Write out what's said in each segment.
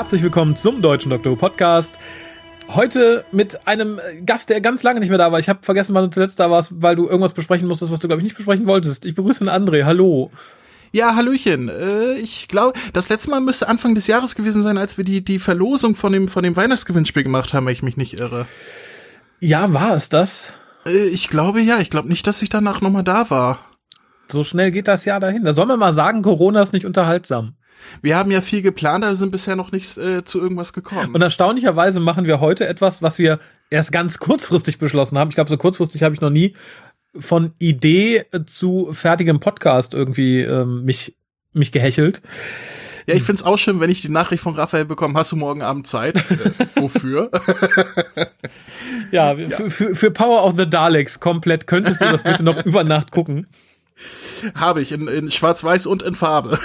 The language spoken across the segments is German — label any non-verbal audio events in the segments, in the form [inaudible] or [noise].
Herzlich willkommen zum Deutschen Doktor Podcast. Heute mit einem Gast, der ganz lange nicht mehr da war. Ich habe vergessen, wann du zuletzt da warst, weil du irgendwas besprechen musstest, was du, glaube ich, nicht besprechen wolltest. Ich begrüße den André. Hallo. Ja, Hallöchen. Äh, ich glaube, das letzte Mal müsste Anfang des Jahres gewesen sein, als wir die, die Verlosung von dem, von dem Weihnachtsgewinnspiel gemacht haben, wenn ich mich nicht irre. Ja, war es das? Äh, ich glaube ja. Ich glaube nicht, dass ich danach nochmal da war. So schnell geht das Jahr dahin. Da soll man mal sagen, Corona ist nicht unterhaltsam. Wir haben ja viel geplant, aber sind bisher noch nicht äh, zu irgendwas gekommen. Und erstaunlicherweise machen wir heute etwas, was wir erst ganz kurzfristig beschlossen haben. Ich glaube, so kurzfristig habe ich noch nie von Idee zu fertigem Podcast irgendwie ähm, mich, mich gehechelt. Ja, ich find's auch schön, wenn ich die Nachricht von Raphael bekomme, hast du morgen Abend Zeit? Äh, wofür? [laughs] ja, ja. Für, für Power of the Daleks komplett könntest du das bitte noch über Nacht gucken. Habe ich in, in Schwarz-Weiß und in Farbe.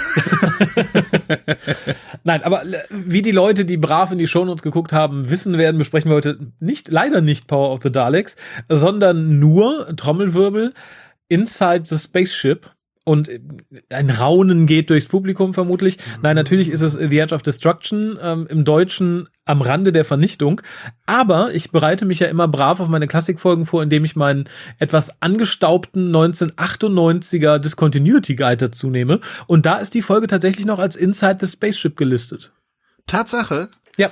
[laughs] Nein, aber wie die Leute, die brav in die Shownotes geguckt haben, wissen werden, besprechen wir heute nicht, leider nicht Power of the Daleks, sondern nur Trommelwirbel Inside the Spaceship und ein Raunen geht durchs Publikum vermutlich. Nein, natürlich ist es The Edge of Destruction, ähm, im Deutschen am Rande der Vernichtung. Aber ich bereite mich ja immer brav auf meine Klassikfolgen vor, indem ich meinen etwas angestaubten 1998er Discontinuity Guide dazu nehme. Und da ist die Folge tatsächlich noch als Inside the Spaceship gelistet. Tatsache? Ja.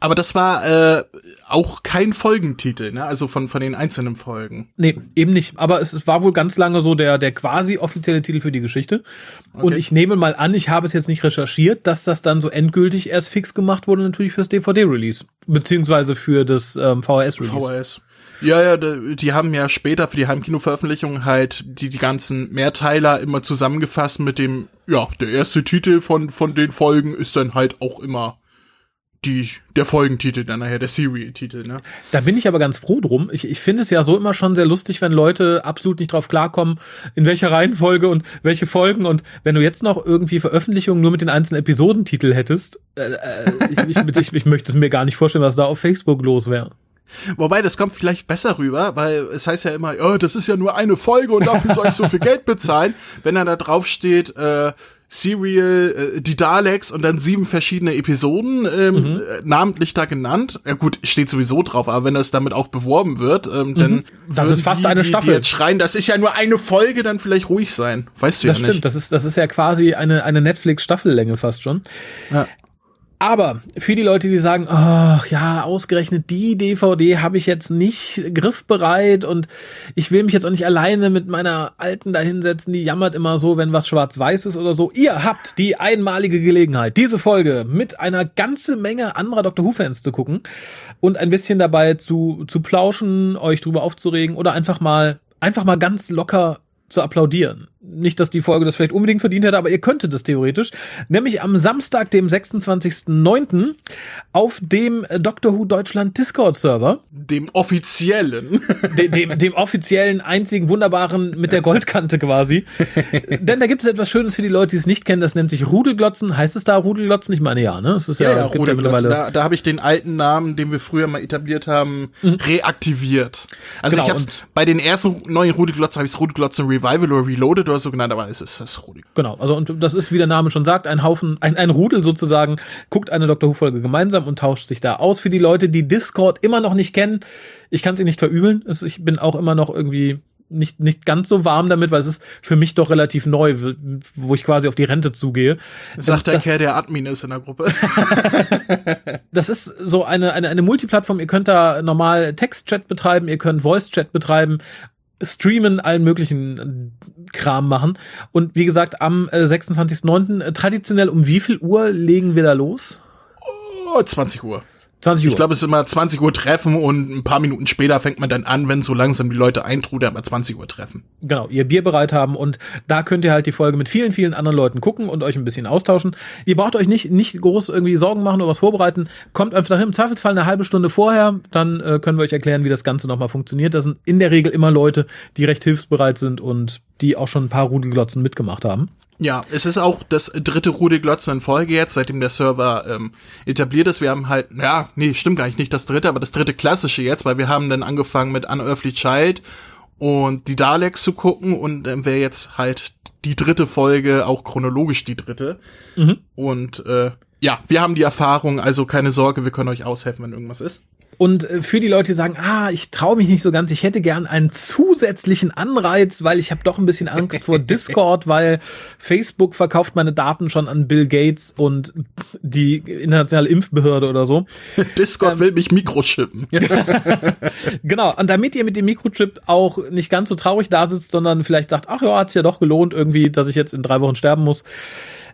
Aber das war äh, auch kein Folgentitel, ne? Also von von den einzelnen Folgen. Nee, eben nicht. Aber es war wohl ganz lange so der der quasi offizielle Titel für die Geschichte. Okay. Und ich nehme mal an, ich habe es jetzt nicht recherchiert, dass das dann so endgültig erst fix gemacht wurde, natürlich fürs DVD-Release beziehungsweise für das ähm, VHS-Release. VHS. Ja, ja, die haben ja später für die Heimkino-Veröffentlichung halt die, die ganzen Mehrteiler immer zusammengefasst mit dem, ja, der erste Titel von, von den Folgen ist dann halt auch immer die, der Folgentitel dann nachher, der Serial-Titel, ne? Da bin ich aber ganz froh drum. Ich, ich finde es ja so immer schon sehr lustig, wenn Leute absolut nicht drauf klarkommen, in welcher Reihenfolge und welche Folgen und wenn du jetzt noch irgendwie Veröffentlichungen nur mit den einzelnen Episodentitel hättest, äh, äh ich, ich, ich, ich möchte es mir gar nicht vorstellen, was da auf Facebook los wäre. Wobei, das kommt vielleicht besser rüber, weil es heißt ja immer, oh, das ist ja nur eine Folge und dafür soll ich so viel Geld bezahlen. Wenn dann da drauf steht, äh, Serial, äh, die Daleks und dann sieben verschiedene Episoden ähm, mhm. äh, namentlich da genannt. Ja gut, steht sowieso drauf, aber wenn das damit auch beworben wird, ähm, mhm. dann das ist fast die, eine Staffel. Die jetzt schreien, das ist ja nur eine Folge, dann vielleicht ruhig sein. Weißt du das ja nicht. Das stimmt, das ist das ist ja quasi eine eine Netflix Staffellänge fast schon. Ja. Aber für die Leute, die sagen, oh, ja, ausgerechnet die DVD habe ich jetzt nicht griffbereit und ich will mich jetzt auch nicht alleine mit meiner alten da hinsetzen, die jammert immer so, wenn was schwarz-weiß ist oder so. Ihr habt die einmalige Gelegenheit, diese Folge mit einer ganze Menge anderer Dr. Who-Fans zu gucken und ein bisschen dabei zu, zu plauschen, euch drüber aufzuregen oder einfach mal, einfach mal ganz locker zu applaudieren. Nicht, dass die Folge das vielleicht unbedingt verdient hätte, aber ihr könntet es theoretisch. Nämlich am Samstag, dem 26.09. auf dem Doctor Who Deutschland Discord-Server. Dem offiziellen. [laughs] Dem, dem, dem offiziellen, einzigen, wunderbaren mit der Goldkante quasi. [laughs] Denn da gibt es etwas Schönes für die Leute, die es nicht kennen. Das nennt sich Rudelglotzen. Heißt es da Rudelglotzen? Ich meine ja, ne? Es ist ja, ja, ja gibt ja mittlerweile. Da, da habe ich den alten Namen, den wir früher mal etabliert haben, mhm. reaktiviert. Also genau, ich habe bei den ersten neuen Rudelglotzen habe ich Rudelglotzen Revival oder Reloaded oder so genannt, aber es ist das Rudel. Genau, also und das ist, wie der Name schon sagt, ein Haufen, ein, ein Rudel sozusagen, guckt eine Dr. Who-Folge gemeinsam und tauscht sich da aus. Für die Leute, die Discord immer noch nicht kennen, ich kann es ihnen nicht verübeln. Ich bin auch immer noch irgendwie nicht, nicht ganz so warm damit, weil es ist für mich doch relativ neu, wo ich quasi auf die Rente zugehe. Sagt der Kerl, der Admin ist in der Gruppe. [laughs] das ist so eine, eine, eine Multiplattform. Ihr könnt da normal Text-Chat betreiben, ihr könnt Voice-Chat betreiben streamen, allen möglichen äh, Kram machen. Und wie gesagt, am äh, 26.09. Äh, traditionell um wie viel Uhr legen wir da los? Oh, 20 Uhr. 20 Uhr. Ich glaube, es ist immer 20 Uhr Treffen und ein paar Minuten später fängt man dann an, wenn so langsam die Leute eintrudern, aber 20 Uhr Treffen. Genau, ihr Bier bereit haben und da könnt ihr halt die Folge mit vielen, vielen anderen Leuten gucken und euch ein bisschen austauschen. Ihr braucht euch nicht, nicht groß irgendwie Sorgen machen oder was vorbereiten. Kommt einfach dahin, im Zweifelsfall eine halbe Stunde vorher, dann äh, können wir euch erklären, wie das Ganze nochmal funktioniert. Das sind in der Regel immer Leute, die recht hilfsbereit sind und die auch schon ein paar Rudelglotzen mitgemacht haben. Ja, es ist auch das dritte Rudelglotzen in Folge jetzt, seitdem der Server ähm, etabliert ist. Wir haben halt, ja, nee, stimmt gar nicht, nicht das dritte, aber das dritte klassische jetzt, weil wir haben dann angefangen mit Unearthly Child und die Daleks zu gucken und dann wäre jetzt halt die dritte Folge auch chronologisch die dritte. Mhm. Und äh, ja, wir haben die Erfahrung, also keine Sorge, wir können euch aushelfen, wenn irgendwas ist. Und äh, für die Leute, die sagen, ah, ich traue mich nicht so ganz, ich hätte gern einen zusätzlichen Anreiz, weil ich habe doch ein bisschen Angst vor [laughs] Discord, weil Facebook verkauft meine Daten schon an Bill Gates und die internationale Impfbehörde oder so. [laughs] Discord ähm, will mich mikrochippen. [laughs] genau, und damit ihr mit dem Mikrochip auch nicht ganz so traurig da sitzt, sondern vielleicht sagt, ach ja, hat's ja doch gelohnt irgendwie, dass ich jetzt in drei Wochen sterben muss,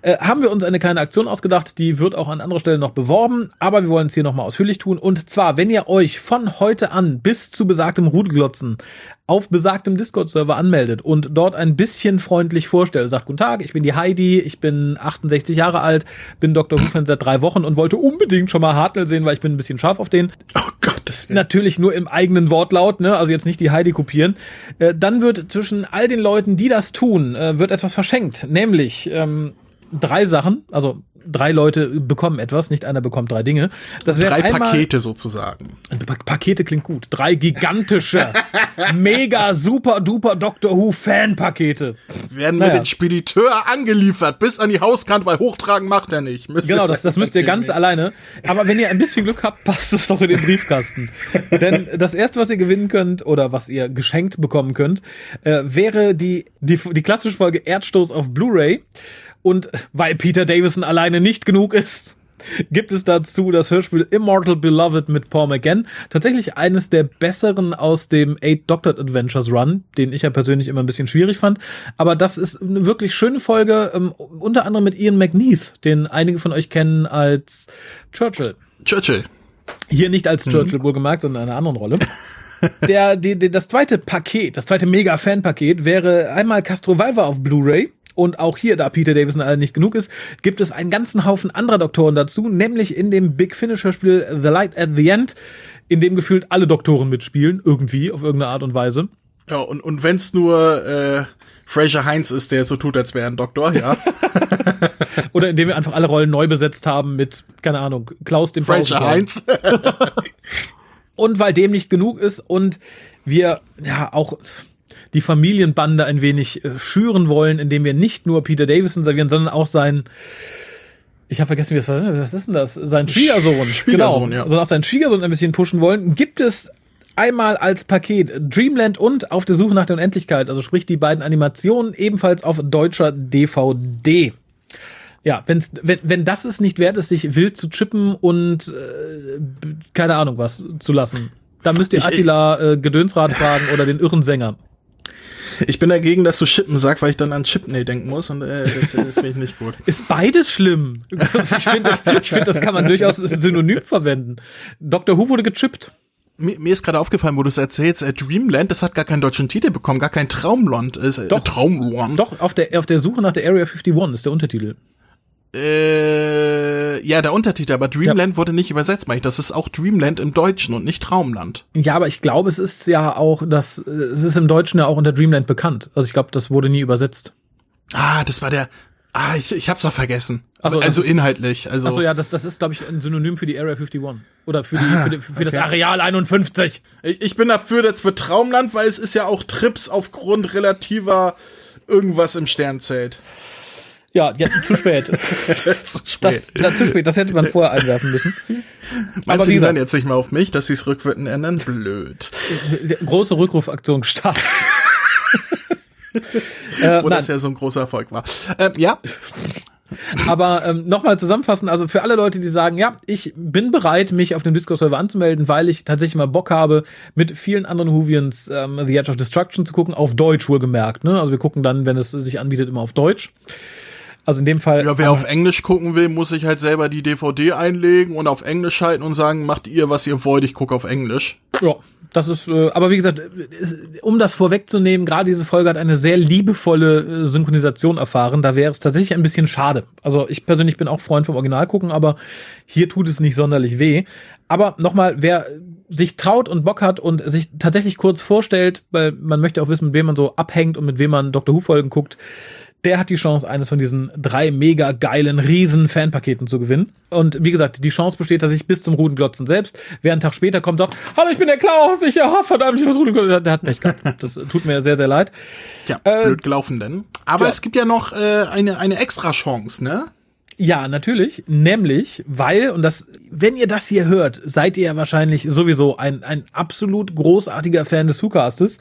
äh, haben wir uns eine kleine Aktion ausgedacht, die wird auch an anderer Stelle noch beworben, aber wir wollen es hier nochmal ausführlich tun. Und zwar, wenn ihr euch von heute an bis zu besagtem Rudelglotzen auf besagtem Discord-Server anmeldet und dort ein bisschen freundlich vorstellt, sagt, guten Tag, ich bin die Heidi, ich bin 68 Jahre alt, bin Dr. Who-Fan seit drei Wochen und wollte unbedingt schon mal Hartnell sehen, weil ich bin ein bisschen scharf auf den. Oh Gott, das Natürlich nur im eigenen Wortlaut, ne? also jetzt nicht die Heidi kopieren. Äh, dann wird zwischen all den Leuten, die das tun, äh, wird etwas verschenkt, nämlich ähm, drei Sachen, also drei Leute bekommen etwas, nicht einer bekommt drei Dinge. Das wäre drei einmal, Pakete sozusagen. Pakete klingt gut. Drei gigantische, [laughs] mega super duper Doctor Who Fan Pakete. Werden naja. mit den Spediteur angeliefert bis an die Hauskante, weil hochtragen macht er nicht. Müsst genau, das, das müsst ihr ganz alleine. Aber wenn ihr ein bisschen Glück habt, passt es doch in den Briefkasten. [laughs] Denn das erste, was ihr gewinnen könnt oder was ihr geschenkt bekommen könnt, äh, wäre die, die, die klassische Folge Erdstoß auf Blu-ray. Und weil Peter Davison alleine nicht genug ist, [laughs] gibt es dazu das Hörspiel Immortal Beloved mit Paul McGann. Tatsächlich eines der besseren aus dem Eight Doctor Adventures Run, den ich ja persönlich immer ein bisschen schwierig fand. Aber das ist eine wirklich schöne Folge, ähm, unter anderem mit Ian McNeith, den einige von euch kennen als Churchill. Churchill. Hier nicht als Churchill mhm. wohlgemerkt, sondern in einer anderen Rolle. der, die, die, das zweite Paket, das zweite Mega-Fan-Paket wäre einmal Castro Valva auf Blu-ray und auch hier, da Peter Davison alle nicht genug ist, gibt es einen ganzen Haufen anderer Doktoren dazu, nämlich in dem Big Finisher Spiel The Light at the End, in dem gefühlt alle Doktoren mitspielen, irgendwie, auf irgendeine Art und Weise. Ja, und, und wenn's nur äh, Fraser Heinz ist, der so tut, als wäre ein Doktor, ja. [laughs] Oder indem wir einfach alle Rollen neu besetzt haben mit, keine Ahnung, Klaus dem Fraser Heinz. [laughs] und weil dem nicht genug ist und wir ja auch die Familienbande ein wenig äh, schüren wollen, indem wir nicht nur Peter Davison servieren, sondern auch sein ich habe vergessen, wie das war. Was ist denn das? Sein Schwiegersohn. Schwiegersohn, genau. ja. Sondern auch seinen Schwiegersohn ein bisschen pushen wollen. Gibt es einmal als Paket Dreamland und Auf der Suche nach der Unendlichkeit, also sprich die beiden Animationen ebenfalls auf deutscher DVD. Ja, wenn's, wenn, wenn das es nicht wert ist, sich wild zu chippen und äh, keine Ahnung was zu lassen, dann müsst ihr Attila äh, Gedönsrad fragen oder den irren Sänger. Ich bin dagegen, dass du Chippen sagst, weil ich dann an Chipney denken muss und äh, das äh, finde ich nicht gut. [laughs] Ist beides schlimm. Ich finde, ich find, das kann man durchaus synonym verwenden. Dr. Who wurde gechippt. Mir, mir ist gerade aufgefallen, wo du es erzählst, äh, Dreamland, das hat gar keinen deutschen Titel bekommen, gar kein Traumland. Äh, doch, Traumland. Doch, auf der, auf der Suche nach der Area 51 ist der Untertitel. Äh, ja, der Untertitel, aber Dreamland ja. wurde nicht übersetzt, meine ich. Das ist auch Dreamland im Deutschen und nicht Traumland. Ja, aber ich glaube, es ist ja auch, das, es ist im Deutschen ja auch unter Dreamland bekannt. Also ich glaube, das wurde nie übersetzt. Ah, das war der, ah, ich, ich hab's auch vergessen. Also, also ist, inhaltlich, also. Achso, ja, das, das ist, glaube ich, ein Synonym für die Area 51. Oder für, die, ah, für, die, für okay. das Areal 51. Ich, ich bin dafür jetzt für Traumland, weil es ist ja auch Trips aufgrund relativer irgendwas im Sternzelt. Ja, ja zu spät. [laughs] zu spät. Das, das, zu spät. Das hätte man vorher einwerfen müssen. Meinst Aber du, die hören jetzt nicht mehr auf mich, dass sie es rückwirkend ändern? Blöd. Große Rückrufaktion gestartet. [laughs] äh, Wo das ja so ein großer Erfolg war. Ähm, ja. Aber ähm, nochmal zusammenfassen, also für alle Leute, die sagen, ja, ich bin bereit, mich auf dem Discord-Server anzumelden, weil ich tatsächlich mal Bock habe, mit vielen anderen Huvians ähm, The Edge of Destruction zu gucken, auf Deutsch wohlgemerkt. Ne? Also wir gucken dann, wenn es sich anbietet, immer auf Deutsch. Also in dem Fall. Ja, wer auf Englisch gucken will, muss sich halt selber die DVD einlegen und auf Englisch schalten und sagen, macht ihr, was ihr wollt, ich gucke auf Englisch. Ja, das ist, äh, aber wie gesagt, um das vorwegzunehmen, gerade diese Folge hat eine sehr liebevolle äh, Synchronisation erfahren. Da wäre es tatsächlich ein bisschen schade. Also ich persönlich bin auch Freund vom Original gucken, aber hier tut es nicht sonderlich weh. Aber nochmal, wer sich traut und Bock hat und sich tatsächlich kurz vorstellt, weil man möchte auch wissen, mit wem man so abhängt und mit wem man Dr. Who Folgen guckt, der hat die Chance, eines von diesen drei mega geilen, riesen Fanpaketen zu gewinnen. Und wie gesagt, die Chance besteht, dass ich bis zum Rudenglotzen selbst, wer einen Tag später kommt, sagt, hallo, ich bin der Klaus, ich, ja, verdammt, ich muss Rudenglotzen. Der hat Pech gehabt. Das tut mir sehr, sehr leid. Ja, äh, blöd gelaufen denn. Aber ja. es gibt ja noch äh, eine, eine extra Chance, ne? Ja, natürlich. Nämlich, weil, und das, wenn ihr das hier hört, seid ihr ja wahrscheinlich sowieso ein, ein absolut großartiger Fan des WhoCastes.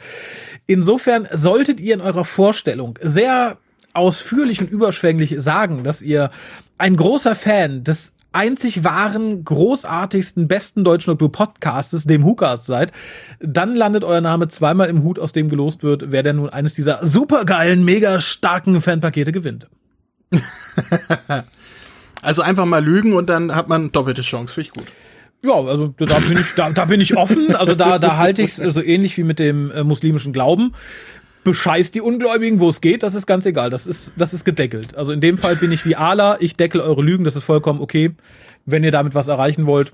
Insofern solltet ihr in eurer Vorstellung sehr ausführlich und überschwänglich sagen, dass ihr ein großer Fan des einzig wahren, großartigsten, besten deutschen Doktor Podcastes, dem WhoCast seid, dann landet euer Name zweimal im Hut, aus dem gelost wird, wer denn nun eines dieser supergeilen, mega starken Fanpakete gewinnt. [laughs] also einfach mal lügen und dann hat man doppelte Chance. Finde ich gut. Ja, also da bin ich, da, da bin ich offen. Also da, da halte ich es so ähnlich wie mit dem äh, muslimischen Glauben. Bescheißt die Ungläubigen, wo es geht, das ist ganz egal. Das ist, das ist gedeckelt. Also in dem Fall bin ich wie Allah, ich deckel eure Lügen, das ist vollkommen okay. Wenn ihr damit was erreichen wollt,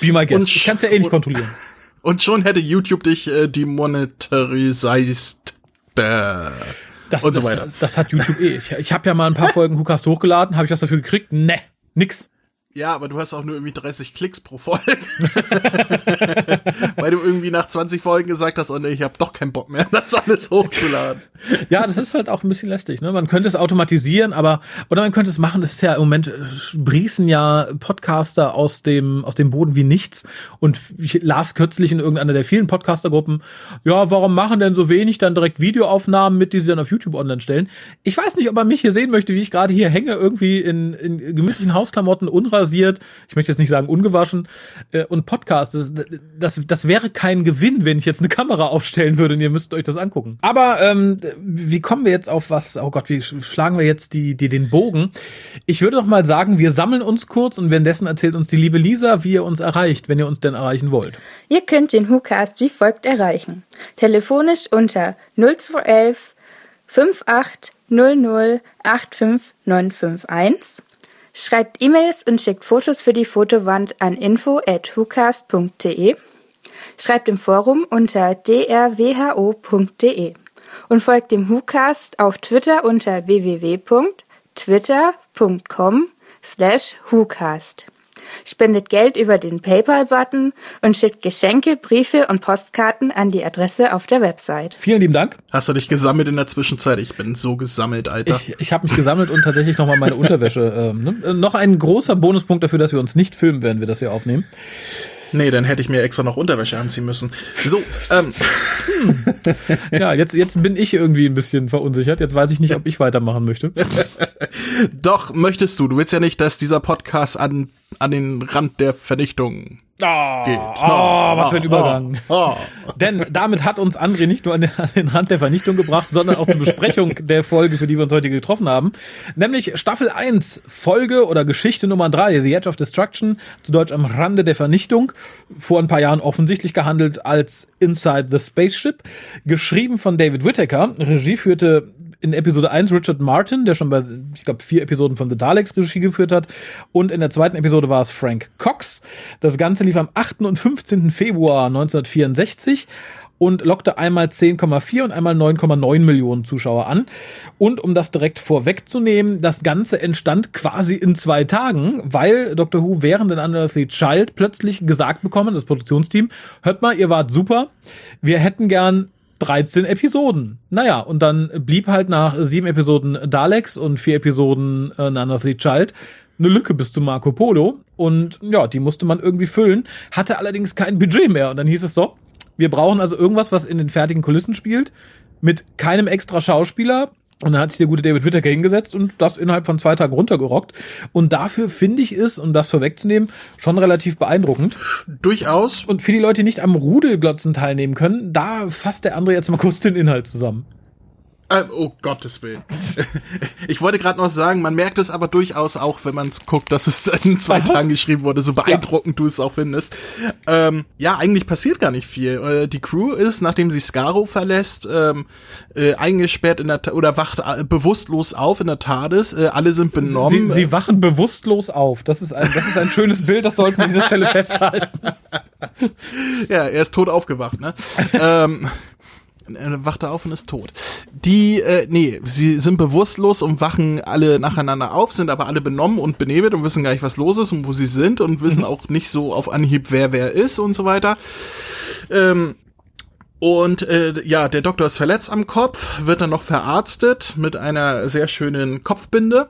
be my guest. Und ich kann es ja eh nicht kontrollieren. [laughs] Und schon hätte YouTube dich äh, demonetarisiert. Das, und so weiter. Das, das hat YouTube eh. Ich, ich habe ja mal ein paar Folgen Hookast hochgeladen, habe ich was dafür gekriegt? Ne, nix. Ja, aber du hast auch nur irgendwie 30 Klicks pro Folge. [laughs] Weil du irgendwie nach 20 Folgen gesagt hast, oh nee, ich habe doch keinen Bock mehr, das alles hochzuladen. ja, das ist halt auch ein bisschen lästig. Ne? Man könnte es automatisieren, aber oder man könnte es machen. Das ist ja im Moment äh, sprießen ja Podcaster aus dem aus dem Boden wie nichts. Und ich las kürzlich in irgendeiner der vielen Podcastergruppen, ja, warum machen denn so wenig dann direkt Videoaufnahmen mit, die sie dann auf YouTube online stellen? Ich weiß nicht, ob man mich hier sehen möchte, wie ich gerade hier hänge, irgendwie in, in gemütlichen Hausklamotten, unrein unrasiert, ich möchte jetzt nicht sagen ungewaschen, äh, und Podcast. Das, das, das wäre kein Gewinn, wenn ich jetzt eine Kamera aufstellen würde und ihr müsst euch das angucken. Aber ähm, wie kommen wir jetzt auf was? Oh Gott, wie schlagen wir jetzt die, die den Bogen? Ich würde doch mal sagen, wir sammeln uns kurz und währenddessen erzählt uns die liebe Lisa, wie ihr uns erreicht, wenn ihr uns denn erreichen wollt. Ihr könnt den WhoCast wie folgt erreichen. Telefonisch unter 0211 5800 85951 Schreibt E-Mails und schickt Fotos für die Fotowand an info@hucast.de. Schreibt im Forum unter drwho.de und folgt dem WhoCast auf Twitter unter www.twitter.com slash WhoCast spendet Geld über den PayPal-Button und schickt Geschenke, Briefe und Postkarten an die Adresse auf der Website. Vielen lieben Dank. Hast du dich gesammelt in der Zwischenzeit? Ich bin so gesammelt, Alter. Ich, ich habe mich gesammelt und tatsächlich nochmal meine Unterwäsche. Ähm, ne? Noch ein großer Bonuspunkt dafür, dass wir uns nicht filmen, während wir das hier aufnehmen. Nee, dann hätte ich mir extra noch Unterwäsche anziehen müssen. So, ähm. [laughs] ja, jetzt, jetzt bin ich irgendwie ein bisschen verunsichert. Jetzt weiß ich nicht, ob ich weitermachen möchte. [laughs] Doch, möchtest du. Du willst ja nicht, dass dieser Podcast an, an den Rand der Vernichtung Oh, geht. Oh, was für ein Übergang. Oh, [laughs] oh. Denn damit hat uns André nicht nur an den, an den, Rand der Vernichtung gebracht, sondern auch zur Besprechung [laughs] der Folge, für die wir uns heute getroffen haben. Nämlich Staffel 1, Folge oder Geschichte Nummer 3, The Edge of Destruction, zu Deutsch am Rande der Vernichtung. Vor ein paar Jahren offensichtlich gehandelt als Inside the Spaceship. Geschrieben von David Whittaker. Regie führte in Episode 1 Richard Martin, der schon bei, ich glaube, vier Episoden von The Daleks Regie geführt hat. Und in der zweiten Episode war es Frank Cox. Das Ganze lief am 8. und 15. Februar 1964 und lockte einmal 10,4 und einmal 9,9 Millionen Zuschauer an. Und um das direkt vorwegzunehmen, das Ganze entstand quasi in zwei Tagen, weil Dr. Who während in Unearthly Child plötzlich gesagt bekommen, das Produktionsteam, hört mal, ihr wart super, wir hätten gern 13 Episoden. Naja, und dann blieb halt nach sieben Episoden Daleks und vier Episoden äh, of the Child eine Lücke bis zu Marco Polo. Und ja, die musste man irgendwie füllen, hatte allerdings kein Budget mehr. Und dann hieß es so, wir brauchen also irgendwas, was in den fertigen Kulissen spielt, mit keinem extra Schauspieler, und dann hat sich der gute David Whittaker hingesetzt und das innerhalb von zwei Tagen runtergerockt. Und dafür finde ich es, um das vorwegzunehmen, schon relativ beeindruckend. Durchaus. Und für die Leute, die nicht am Rudelglotzen teilnehmen können, da fasst der andere jetzt mal kurz den Inhalt zusammen. Äh, oh Gottes Willen. Ich wollte gerade noch sagen, man merkt es aber durchaus auch, wenn man es guckt, dass es in zwei Tagen geschrieben wurde, so beeindruckend ja. du es auch findest. Ähm, ja, eigentlich passiert gar nicht viel. Äh, die Crew ist, nachdem sie Scaro verlässt, ähm, äh, eingesperrt in der Ta oder wacht äh, bewusstlos auf in der TARDIS. Äh, alle sind benommen. Sie, sie, wachen bewusstlos auf. Das ist ein, das ist ein schönes Bild, das sollten wir an dieser Stelle festhalten. [laughs] ja, er ist tot aufgewacht, ne? ähm, er wacht auf und ist tot. Die, äh, nee, sie sind bewusstlos und wachen alle nacheinander auf, sind aber alle benommen und benebelt und wissen gar nicht, was los ist und wo sie sind und wissen mhm. auch nicht so auf Anhieb, wer wer ist und so weiter. Ähm, und äh, ja, der Doktor ist verletzt am Kopf, wird dann noch verarztet mit einer sehr schönen Kopfbinde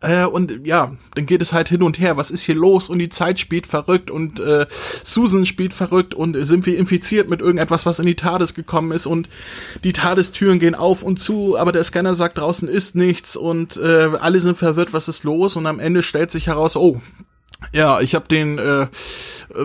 Äh, und ja, dann geht es halt hin und her. Was ist hier los? Und die Zeit spielt verrückt und äh, Susan spielt verrückt und sind wir infiziert mit irgendetwas, was in die TARDIS gekommen ist und die TARDIS-Türen gehen auf und zu, aber der Scanner sagt, draußen ist nichts und äh, alle sind verwirrt, was ist los? Und am Ende stellt sich heraus, oh, ja, ich habe den äh,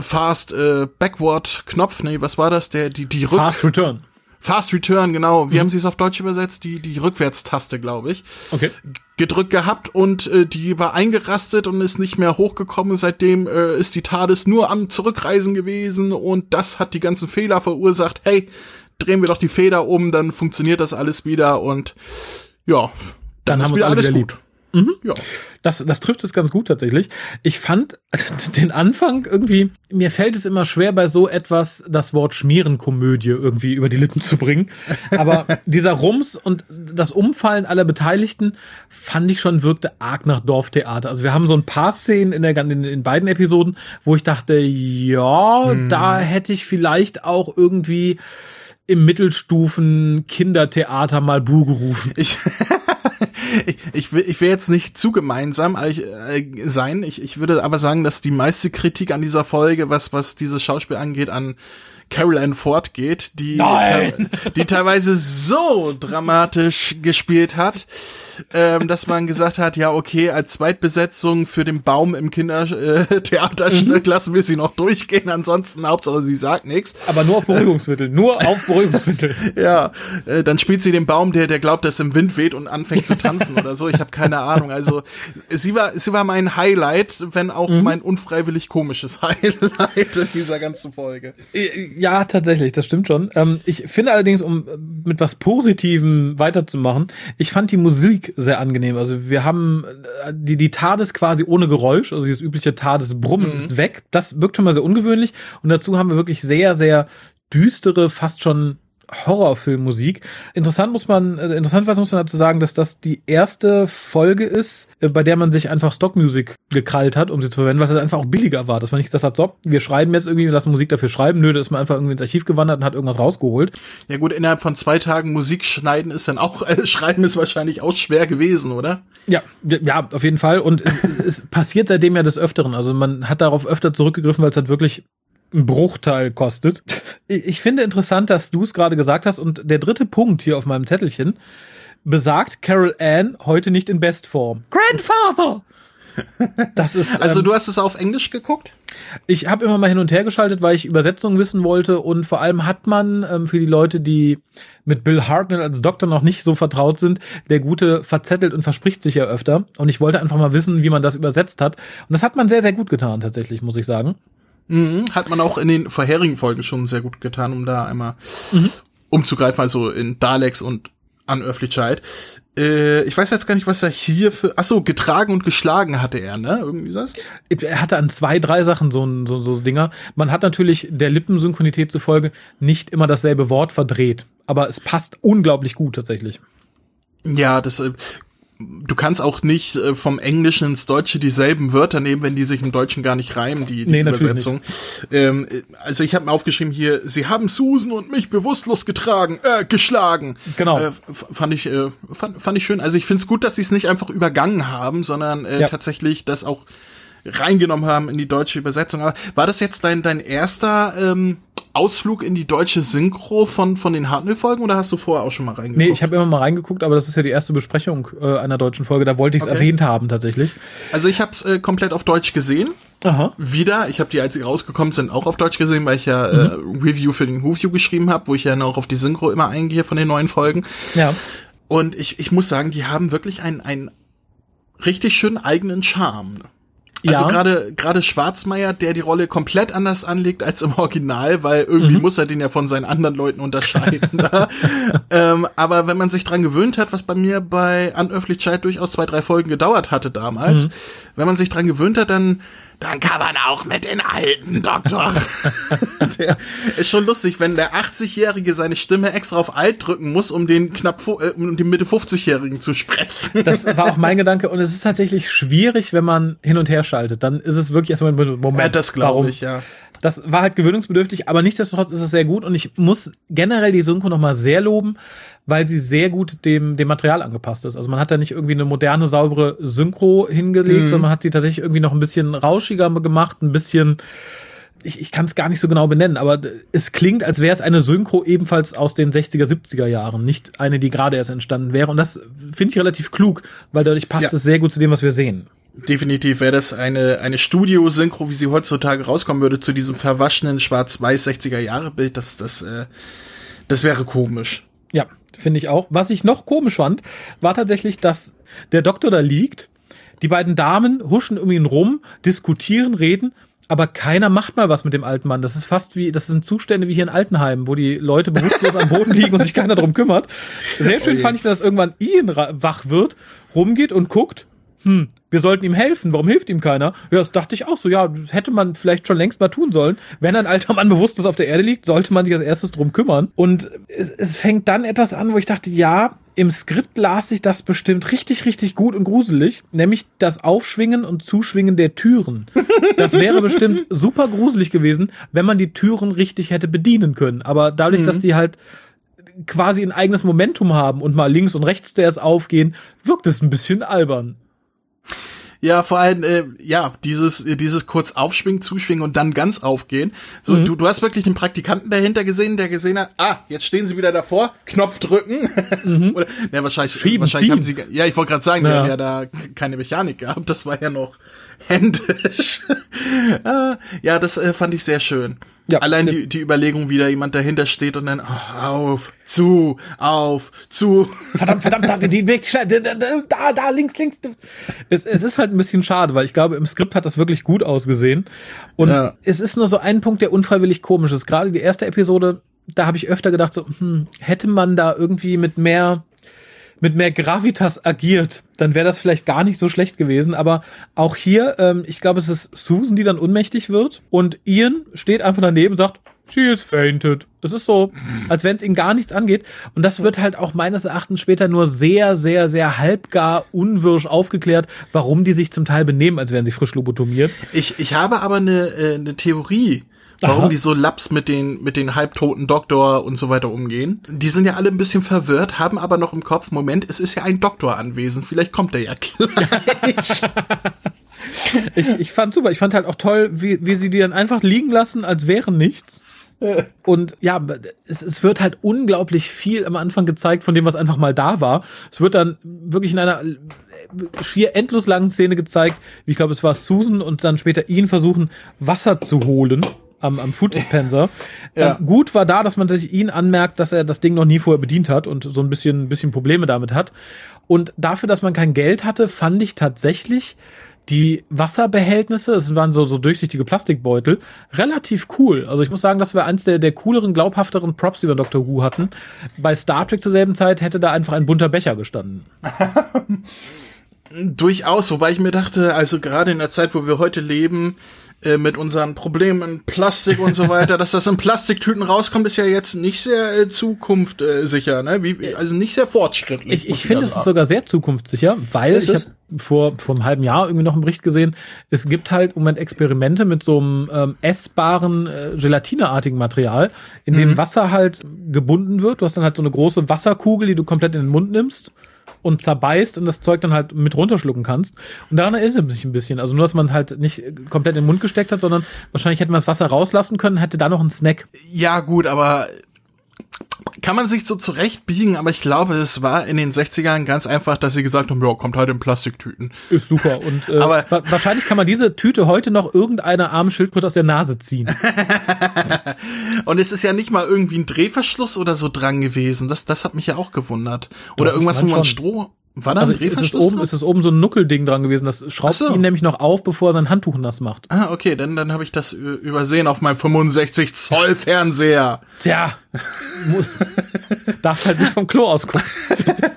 Fast äh, Backward Knopf, nee, was war das? Der die die Rück Fast Return. Fast Return, genau. Wie mhm. haben sie es auf Deutsch übersetzt? Die, die Rückwärtstaste, glaube ich. Okay. Gedrückt gehabt und äh, die war eingerastet und ist nicht mehr hochgekommen. Seitdem äh, ist die TARDIS nur am Zurückreisen gewesen und das hat die ganzen Fehler verursacht. Hey, drehen wir doch die Feder um, dann funktioniert das alles wieder und ja, dann, dann ist wieder alles gut. Mhm. Ja. Das, das trifft es ganz gut tatsächlich. Ich fand [laughs] den Anfang irgendwie, mir fällt es immer schwer, bei so etwas das Wort Schmierenkomödie irgendwie über die Lippen zu bringen. Aber [laughs] dieser Rums und das Umfallen aller Beteiligten fand ich schon wirkte arg nach Dorftheater. Also wir haben so ein paar Szenen in, der, in, in beiden Episoden, wo ich dachte, ja, hm. da hätte ich vielleicht auch irgendwie im Mittelstufen Kindertheater mal Bu gerufen. Ich, [laughs] ich, ich, will, ich will jetzt nicht zu gemeinsam äh, sein. Ich, ich würde aber sagen, dass die meiste Kritik an dieser Folge, was, was dieses Schauspiel angeht, an Carol Ann Ford geht, die, die teilweise so dramatisch gespielt hat, ähm, dass man gesagt hat, ja, okay, als Zweitbesetzung für den Baum im Kindertheaterstück mhm. lassen wir sie noch durchgehen, ansonsten Hauptsache sie sagt nichts. Aber nur auf Beruhigungsmittel, nur auf Beruhigungsmittel. [laughs] ja, äh, dann spielt sie den Baum, der, der glaubt, dass im Wind weht und anfängt zu tanzen oder so. Ich habe keine Ahnung. Also sie war, sie war mein Highlight, wenn auch mhm. mein unfreiwillig komisches Highlight in dieser ganzen Folge. Ja, tatsächlich, das stimmt schon. Ähm, ich finde allerdings, um mit was Positivem weiterzumachen, ich fand die Musik Musik sehr angenehm. Also wir haben äh, die, die TARDIS quasi ohne Geräusch, also dieses übliche TARDIS-Brummen mhm. ist weg. Das wirkt schon mal sehr ungewöhnlich. Und dazu haben wir wirklich sehr, sehr düstere, fast schon Horrorfilmmusik. Interessant muss man, äh, interessanterweise muss man dazu sagen, dass das die erste Folge ist, äh, bei der man sich einfach Stockmusik gekrallt hat, um sie zu verwenden, was einfach auch billiger war, dass man nicht gesagt hat, so, wir schreiben jetzt irgendwie, wir lassen Musik dafür schreiben. Nö, da ist man einfach irgendwie ins Archiv gewandert und hat irgendwas rausgeholt. Ja gut, innerhalb von zwei Tagen Musik schneiden ist dann auch, [laughs] äh, schreiben ist wahrscheinlich auch schwer gewesen, oder? Ja, ja, auf jeden Fall. Und es, es passiert seitdem ja des Öfteren. Also man hat darauf öfter zurückgegriffen, weil es halt wirklich ein Bruchteil kostet. Ich finde interessant, dass du es gerade gesagt hast und der dritte Punkt hier auf meinem Zettelchen besagt Carol Ann heute nicht in Bestform. Grandfather! Das ist also ähm, du hast es auf Englisch geguckt? Ich habe immer mal hin und her geschaltet, weil ich Übersetzungen wissen wollte und vor allem hat man ähm, für die Leute, die mit Bill Hartnell als Doktor noch nicht so vertraut sind, der Gute verzettelt und verspricht sich ja öfter und ich wollte einfach mal wissen, wie man das übersetzt hat und das hat man sehr sehr gut getan tatsächlich, muss ich sagen. Mhm, hat man auch in den vorherigen Folgen schon sehr gut getan, um da einmal mhm. umzugreifen, also in Daleks und Unearthly Äh, ich weiß jetzt gar nicht, was er hier für. Ach so, getragen und geschlagen hatte er, ne? Irgendwie das? Er hatte an zwei, drei Sachen so, so, so Dinger. Man hat natürlich der Lippensynchronität zufolge nicht immer dasselbe Wort verdreht, aber es passt unglaublich gut tatsächlich. Ja, das äh, du kannst auch nicht äh, vom Englischen ins Deutsche dieselben Wörter nehmen, wenn die sich im Deutschen gar nicht reimen, die, die nee, Übersetzung. Ähm, also ich habe mir aufgeschrieben hier, sie haben Susan und mich bewusstlos getragen, äh, geschlagen. Genau. Äh, fand ich, äh, fand, fand ich schön. Also ich finde es gut, dass sie es nicht einfach übergangen haben, sondern äh, ja. tatsächlich das auch reingenommen haben in die deutsche Übersetzung. Aber war das jetzt dein, dein erster ähm, Ausflug in die deutsche Synchro von, von den Hartnell-Folgen oder hast du vorher auch schon mal reingeguckt? Nee, ich habe immer mal reingeguckt, aber das ist ja die erste Besprechung äh, einer deutschen Folge. Da wollte ich es okay. erwähnt haben tatsächlich. Also ich habe es äh, komplett auf Deutsch gesehen. Aha. Wieder. Ich habe die, als sie rausgekommen sind, auch auf Deutsch gesehen, weil ich ja äh, mhm. äh, Review für den Whoview geschrieben habe, wo ich ja noch auf die Synchro immer eingehe von den neuen Folgen. Ja. Und ich, ich muss sagen, die haben wirklich einen, einen richtig schönen eigenen Charme. Also ja. gerade gerade Schwarzmeier, der die Rolle komplett anders anlegt als im Original, weil irgendwie mhm. muss er den ja von seinen anderen Leuten unterscheiden. [laughs] ähm, aber wenn man sich dran gewöhnt hat, was bei mir bei Unöffentlichkeit durchaus zwei drei Folgen gedauert hatte damals, mhm. wenn man sich dran gewöhnt hat, dann dann kann man auch mit den alten Doktor. [laughs] der ist schon lustig, wenn der 80-Jährige seine Stimme extra auf alt drücken muss, um den knapp, äh, um den Mitte 50-Jährigen zu sprechen. Das war auch mein Gedanke und es ist tatsächlich schwierig, wenn man hin und her schaltet. Dann ist es wirklich erstmal ein Moment. Ja, das glaube ich, ja. Das war halt gewöhnungsbedürftig, aber nichtsdestotrotz ist es sehr gut und ich muss generell die Synchro nochmal sehr loben, weil sie sehr gut dem, dem Material angepasst ist. Also man hat da nicht irgendwie eine moderne, saubere Synchro hingelegt, mhm. sondern man hat sie tatsächlich irgendwie noch ein bisschen rauschiger gemacht, ein bisschen ich, ich kann es gar nicht so genau benennen, aber es klingt, als wäre es eine Synchro ebenfalls aus den 60er, 70er Jahren, nicht eine, die gerade erst entstanden wäre. Und das finde ich relativ klug, weil dadurch passt ja. es sehr gut zu dem, was wir sehen. Definitiv wäre das eine, eine Studio-Synchro, wie sie heutzutage rauskommen würde, zu diesem verwaschenen schwarz-weiß 60er-Jahre-Bild. Das, das, äh, das wäre komisch. Ja, finde ich auch. Was ich noch komisch fand, war tatsächlich, dass der Doktor da liegt, die beiden Damen huschen um ihn rum, diskutieren, reden aber keiner macht mal was mit dem alten Mann. Das ist fast wie, das sind Zustände wie hier in Altenheim, wo die Leute bewusstlos am Boden liegen und sich keiner drum kümmert. Sehr schön oh fand ich, dass irgendwann Ian wach wird, rumgeht und guckt, hm, wir sollten ihm helfen, warum hilft ihm keiner? Ja, das dachte ich auch so, ja, das hätte man vielleicht schon längst mal tun sollen. Wenn ein alter Mann bewusstlos auf der Erde liegt, sollte man sich als erstes drum kümmern. Und es, es fängt dann etwas an, wo ich dachte, ja, im Skript las sich das bestimmt richtig, richtig gut und gruselig, nämlich das Aufschwingen und Zuschwingen der Türen. Das wäre bestimmt [laughs] super gruselig gewesen, wenn man die Türen richtig hätte bedienen können. Aber dadurch, mhm. dass die halt quasi ein eigenes Momentum haben und mal links und rechts der es aufgehen, wirkt es ein bisschen albern. Ja, vor allem, äh, ja, dieses, äh, dieses kurz aufschwingen, zuschwingen und dann ganz aufgehen. So, mhm. du, du hast wirklich den Praktikanten dahinter gesehen, der gesehen hat, ah, jetzt stehen sie wieder davor, Knopf drücken. Mhm. [laughs] Oder, ja, wahrscheinlich, Schieben, wahrscheinlich haben sie, ja, ich wollte gerade sagen, ja. wir haben ja da keine Mechanik gehabt, das war ja noch händisch. [laughs] Ah, ja, das äh, fand ich sehr schön. Ja, Allein die, die Überlegung, wie da jemand dahinter steht und dann oh, auf, zu, auf, zu. Verdammt, verdammt, da, die, die, da, da, links, links. Es, es ist halt ein bisschen schade, weil ich glaube, im Skript hat das wirklich gut ausgesehen. Und ja. es ist nur so ein Punkt, der unfreiwillig komisch ist. Gerade die erste Episode, da habe ich öfter gedacht, so, hm, hätte man da irgendwie mit mehr mit mehr Gravitas agiert, dann wäre das vielleicht gar nicht so schlecht gewesen. Aber auch hier, ähm, ich glaube, es ist Susan, die dann unmächtig wird und Ian steht einfach daneben und sagt, she is fainted. Es ist so, [laughs] als wenn es ihm gar nichts angeht. Und das wird halt auch meines Erachtens später nur sehr, sehr, sehr halbgar unwirsch aufgeklärt, warum die sich zum Teil benehmen, als wären sie frisch lobotomiert. Ich, ich habe aber eine, äh, eine Theorie warum Aha. die so laps mit den, mit den halbtoten Doktor und so weiter umgehen. Die sind ja alle ein bisschen verwirrt, haben aber noch im Kopf, Moment, es ist ja ein Doktor anwesend, vielleicht kommt er ja gleich. [laughs] ich, ich fand super, ich fand halt auch toll, wie, wie sie die dann einfach liegen lassen, als wäre nichts. Und ja, es, es wird halt unglaublich viel am Anfang gezeigt von dem, was einfach mal da war. Es wird dann wirklich in einer schier endlos langen Szene gezeigt, wie ich glaube, es war Susan und dann später ihn versuchen, Wasser zu holen am, am Food Dispenser. [laughs] ja. ähm, gut war da, dass man sich ihn anmerkt, dass er das Ding noch nie vorher bedient hat und so ein bisschen, ein bisschen Probleme damit hat. Und dafür, dass man kein Geld hatte, fand ich tatsächlich die Wasserbehältnisse, es waren so, so durchsichtige Plastikbeutel, relativ cool. Also ich muss sagen, das wäre eins der, der cooleren, glaubhafteren Props, die wir Doctor Who hatten. Bei Star Trek zur selben Zeit hätte da einfach ein bunter Becher gestanden. [laughs] Durchaus, wobei ich mir dachte, also gerade in der Zeit, wo wir heute leben, äh, mit unseren Problemen Plastik und so weiter, dass das in Plastiktüten rauskommt, ist ja jetzt nicht sehr äh, zukunftssicher, ne? Wie, also nicht sehr fortschrittlich. Ich, ich finde, es ist sogar sehr zukunftssicher, weil ist ich habe vor, vor einem halben Jahr irgendwie noch einen Bericht gesehen, es gibt halt im Moment Experimente mit so einem ähm, essbaren, äh, gelatineartigen Material, in dem mhm. Wasser halt gebunden wird. Du hast dann halt so eine große Wasserkugel, die du komplett in den Mund nimmst und zerbeißt und das Zeug dann halt mit runterschlucken kannst. Und daran erinnert es sich ein bisschen. Also nur, dass man es halt nicht komplett in den Mund gesteckt hat, sondern wahrscheinlich hätte man das Wasser rauslassen können, hätte da noch einen Snack. Ja, gut, aber kann man sich so zurechtbiegen, aber ich glaube, es war in den 60ern ganz einfach, dass sie gesagt haben, ja, kommt halt in Plastiktüten. Ist super. Und äh, aber wa wahrscheinlich kann man diese Tüte heute noch irgendeiner armen Schildkröte aus der Nase ziehen. [laughs] und es ist ja nicht mal irgendwie ein Drehverschluss oder so dran gewesen. Das, das hat mich ja auch gewundert. Oder Doch, irgendwas, wo man Stroh. War da also ein ist es, oben, ist es oben so ein Nuckelding dran gewesen. Das schraubt so. ihn nämlich noch auf, bevor er sein Handtuch nass macht. Ah, okay, dann, dann habe ich das übersehen auf meinem 65 Zoll Fernseher. Tja, [laughs] darfst halt nicht vom Klo ausgucken.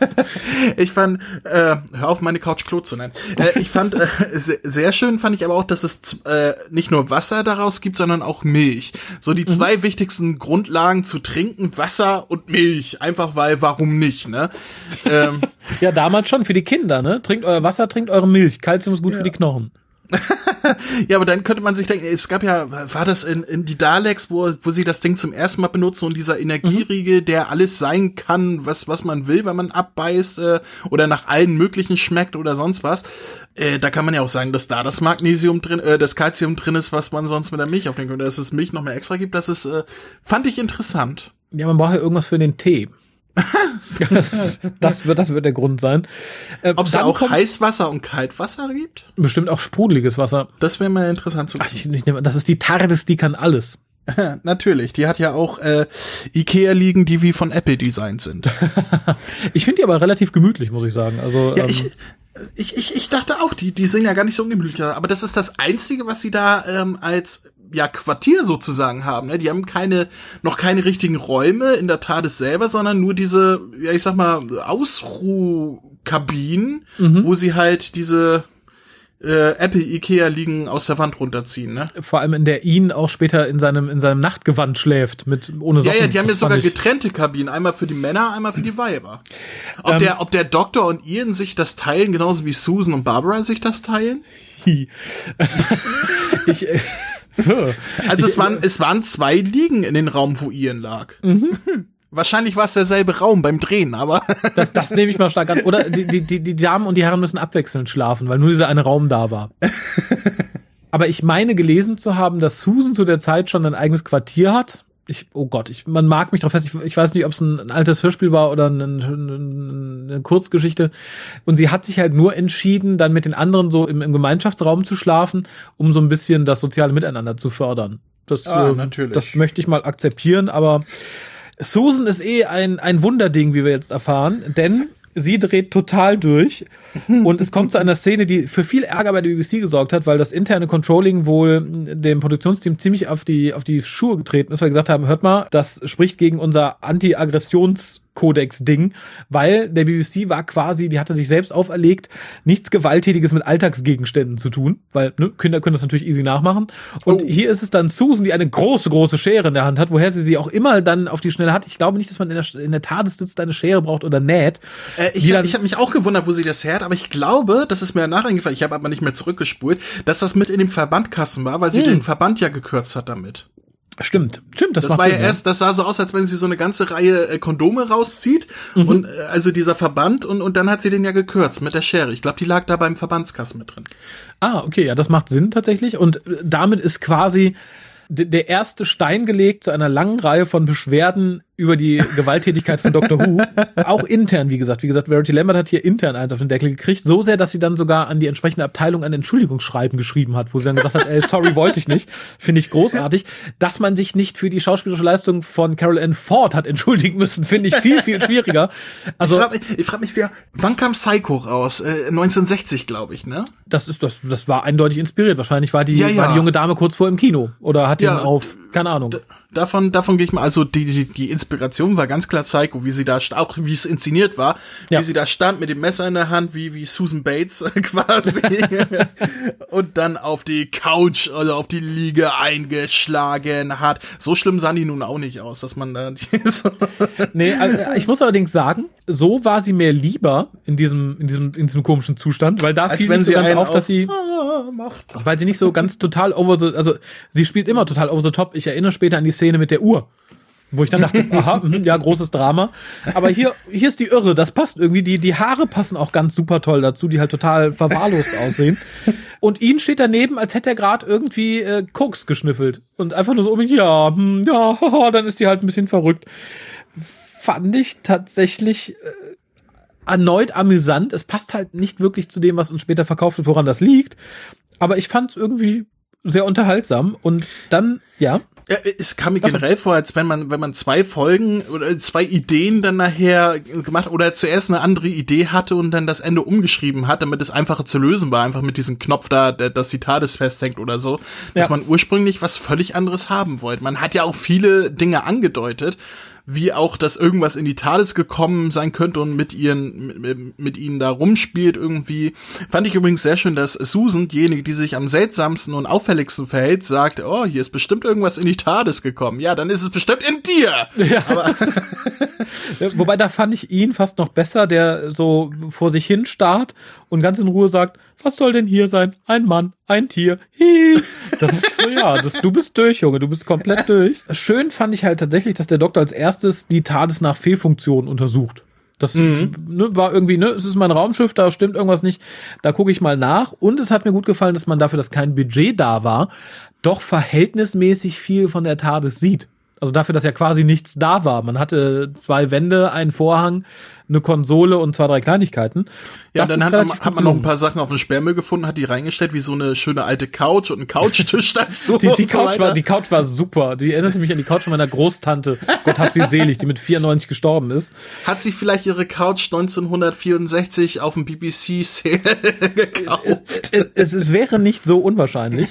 [laughs] ich fand, äh, hör auf meine Couch Klo zu nennen. Äh, ich fand, äh, sehr, schön fand ich aber auch, dass es äh, nicht nur Wasser daraus gibt, sondern auch Milch. So die mhm. zwei wichtigsten Grundlagen zu trinken, Wasser und Milch. Einfach weil, warum nicht, ne? Ähm, [laughs] ja, damals schon für die Kinder, ne? Trinkt euer Wasser, trinkt eure Milch. Kalzium ist gut ja. für die Knochen. Ja, aber dann könnte man sich denken, es gab ja, war das in, in die Daleks, wo, wo sie das Ding zum ersten Mal benutzen und dieser Energieriegel, mhm. der alles sein kann, was, was man will, wenn man abbeißt äh, oder nach allen möglichen schmeckt oder sonst was. Äh, da kann man ja auch sagen, dass da das Magnesium drin, äh, das Calcium drin ist, was man sonst mit der Milch aufnehmen könnte, dass es Milch noch mehr extra gibt. Das ist, äh, fand ich interessant. Ja, man braucht ja irgendwas für den Tee. [laughs] das, das, wird, das wird der Grund sein. Äh, Ob es auch Heißwasser und Kaltwasser gibt? Bestimmt auch sprudeliges Wasser. Das wäre mal interessant zu wissen. Ich, ich, das ist die TARDIS, die kann alles. [laughs] Natürlich, die hat ja auch äh, Ikea liegen, die wie von Apple designt sind. [laughs] ich finde die aber relativ gemütlich, muss ich sagen. Also ja, ähm, ich, ich, ich, ich dachte auch, die, die sind ja gar nicht so ungemütlich, aber das ist das Einzige, was sie da ähm, als ja Quartier sozusagen haben. Ne? Die haben keine noch keine richtigen Räume in der TARDIS selber, sondern nur diese, ja ich sag mal Ausruhkabinen, mhm. wo sie halt diese äh, Apple Ikea liegen aus der Wand runterziehen, ne? Vor allem in der ihn auch später in seinem in seinem Nachtgewand schläft mit ohne Socken. Ja, ja, die haben ja sogar getrennte Kabinen, einmal für die Männer, einmal für die Weiber. Ob ähm, der ob der Doktor und Ian sich das teilen, genauso wie Susan und Barbara sich das teilen? [laughs] ich äh, [laughs] also es waren, es waren zwei Liegen in den Raum, wo Ian lag. Mhm. Wahrscheinlich war es derselbe Raum beim Drehen, aber. [laughs] Das, das nehme ich mal stark an. Oder die, die, die, die Damen und die Herren müssen abwechselnd schlafen, weil nur dieser eine Raum da war. [laughs] Aber ich meine gelesen zu haben, dass Susan zu der Zeit schon ein eigenes Quartier hat ich, oh Gott, ich, man mag mich drauf fest, ich, ich weiß nicht, ob es ein, ein, altes Hörspiel war oder eine, eine, eine, Kurzgeschichte. Und sie hat sich halt nur entschieden, dann mit den anderen so im, im Gemeinschaftsraum zu schlafen, um so ein bisschen das soziale Miteinander zu fördern. Das, ah, äh, natürlich. das möchte ich mal akzeptieren, aber Susan ist eh ein, ein Wunderding, wie wir jetzt erfahren, denn sie dreht total durch. Und es kommt zu einer Szene, die für viel Ärger bei der BBC gesorgt hat, weil das interne Controlling wohl dem Produktionsteam ziemlich auf die, auf die Schuhe getreten ist, weil gesagt haben, hört mal, das spricht gegen unser Anti-Aggressions- Kodex-Ding, weil der BBC war quasi, die hatte sich selbst auferlegt, nichts Gewalttätiges mit Alltagsgegenständen zu tun, weil ne, Kinder können das natürlich easy nachmachen. Und oh. hier ist es dann Susan, die eine große, große Schere in der Hand hat, woher sie sie auch immer dann auf die Schnelle hat. Ich glaube nicht, dass man in der, in der sitzt, eine Schere braucht oder näht. Äh, ich habe hab mich auch gewundert, wo sie das her hat, aber ich glaube, das ist mir nachher eingefallen, ich habe aber nicht mehr zurückgespult, dass das mit in dem Verbandkasten war, weil sie hm. den Verband ja gekürzt hat damit. Stimmt, stimmt. Das, das war ja erst, das sah so aus, als wenn sie so eine ganze Reihe äh, Kondome rauszieht mhm. und äh, also dieser Verband und und dann hat sie den ja gekürzt mit der Schere. Ich glaube, die lag da beim Verbandskasten mit drin. Ah, okay, ja, das macht Sinn tatsächlich und äh, damit ist quasi der erste Stein gelegt zu einer langen Reihe von Beschwerden über die Gewalttätigkeit von Dr. Who. Auch intern, wie gesagt. Wie gesagt, Verity Lambert hat hier intern eins auf den Deckel gekriegt. So sehr, dass sie dann sogar an die entsprechende Abteilung ein Entschuldigungsschreiben geschrieben hat, wo sie dann gesagt hat, ey, sorry, wollte ich nicht. finde ich großartig. Dass man sich nicht für die schauspielerische Leistung von Carol Ann Ford hat entschuldigen müssen, finde ich viel, viel schwieriger. Also, ich frage mich, frag mich, wer, wann kam Psycho raus? Äh, 1960, glaube ich, ne? Das ist, das, das war eindeutig inspiriert. Wahrscheinlich war die, ja, ja. war die junge Dame kurz vor im Kino oder hat ja, ihn auf keine Ahnung. Davon, davon gehe ich mal, also die, die, die Inspiration war ganz klar Psycho, wie sie da, auch wie es inszeniert war, ja. wie sie da stand mit dem Messer in der Hand, wie, wie Susan Bates quasi. [laughs] und dann auf die Couch, also auf die Liege eingeschlagen hat. So schlimm sahen die nun auch nicht aus, dass man da [laughs] so Nee, also ich muss allerdings sagen, so war sie mir lieber in diesem, in diesem, in diesem komischen Zustand, weil da Als fiel mir so ganz auf, dass sie, macht. weil sie nicht so ganz total over the, also sie spielt immer total over the top. Ich erinnere später an die Szene mit der Uhr. Wo ich dann dachte, [laughs] aha, mh, ja, großes Drama. Aber hier, hier ist die Irre, das passt irgendwie. Die, die Haare passen auch ganz super toll dazu, die halt total verwahrlost [laughs] aussehen. Und ihn steht daneben, als hätte er gerade irgendwie äh, Koks geschnüffelt. Und einfach nur so um ja, hm, ja, haha, dann ist die halt ein bisschen verrückt. Fand ich tatsächlich äh, erneut amüsant. Es passt halt nicht wirklich zu dem, was uns später verkauft wird, woran das liegt. Aber ich fand es irgendwie sehr unterhaltsam. Und dann, ja. Ja, es kam mir generell vor, als wenn man, wenn man zwei Folgen oder zwei Ideen dann nachher gemacht oder zuerst eine andere Idee hatte und dann das Ende umgeschrieben hat, damit es einfacher zu lösen war, einfach mit diesem Knopf da, der, dass die TARDIS festhängt oder so, dass ja. man ursprünglich was völlig anderes haben wollte. Man hat ja auch viele Dinge angedeutet, wie auch, dass irgendwas in die TARDIS gekommen sein könnte und mit ihren, mit, mit ihnen da rumspielt irgendwie. Fand ich übrigens sehr schön, dass Susan, diejenige, die sich am seltsamsten und auffälligsten verhält, sagt, oh, hier ist bestimmt irgendwas in die TARDIS gekommen. Ja, dann ist es bestimmt in dir. Ja. Aber [laughs] Wobei da fand ich ihn fast noch besser, der so vor sich hin starrt und ganz in Ruhe sagt, was soll denn hier sein? Ein Mann, ein Tier. Hi. Da dachte ich so, ja, das, du bist durch, Junge, du bist komplett durch. Schön fand ich halt tatsächlich, dass der Doktor als erstes die TARDIS nach Fehlfunktionen untersucht. Das mhm. ne, war irgendwie, ne, es ist mein Raumschiff, da stimmt irgendwas nicht. Da gucke ich mal nach. Und es hat mir gut gefallen, dass man dafür, dass kein Budget da war, doch verhältnismäßig viel von der TARDIS sieht. Also dafür, dass ja quasi nichts da war. Man hatte zwei Wände, einen Vorhang, eine Konsole und zwei, drei Kleinigkeiten. Ja, das dann hat man, hat man noch ein paar Sachen auf dem Sperrmüll gefunden, hat die reingestellt, wie so eine schöne alte Couch und ein Couchtisch [laughs] dazu. die, die, Couch so war, die Couch war super. Die erinnerte mich an die Couch von meiner Großtante. Gott hab sie selig, die mit 94 gestorben ist. Hat sie vielleicht ihre Couch 1964 auf dem BBC Sale [laughs] gekauft? Es, es, es wäre nicht so unwahrscheinlich.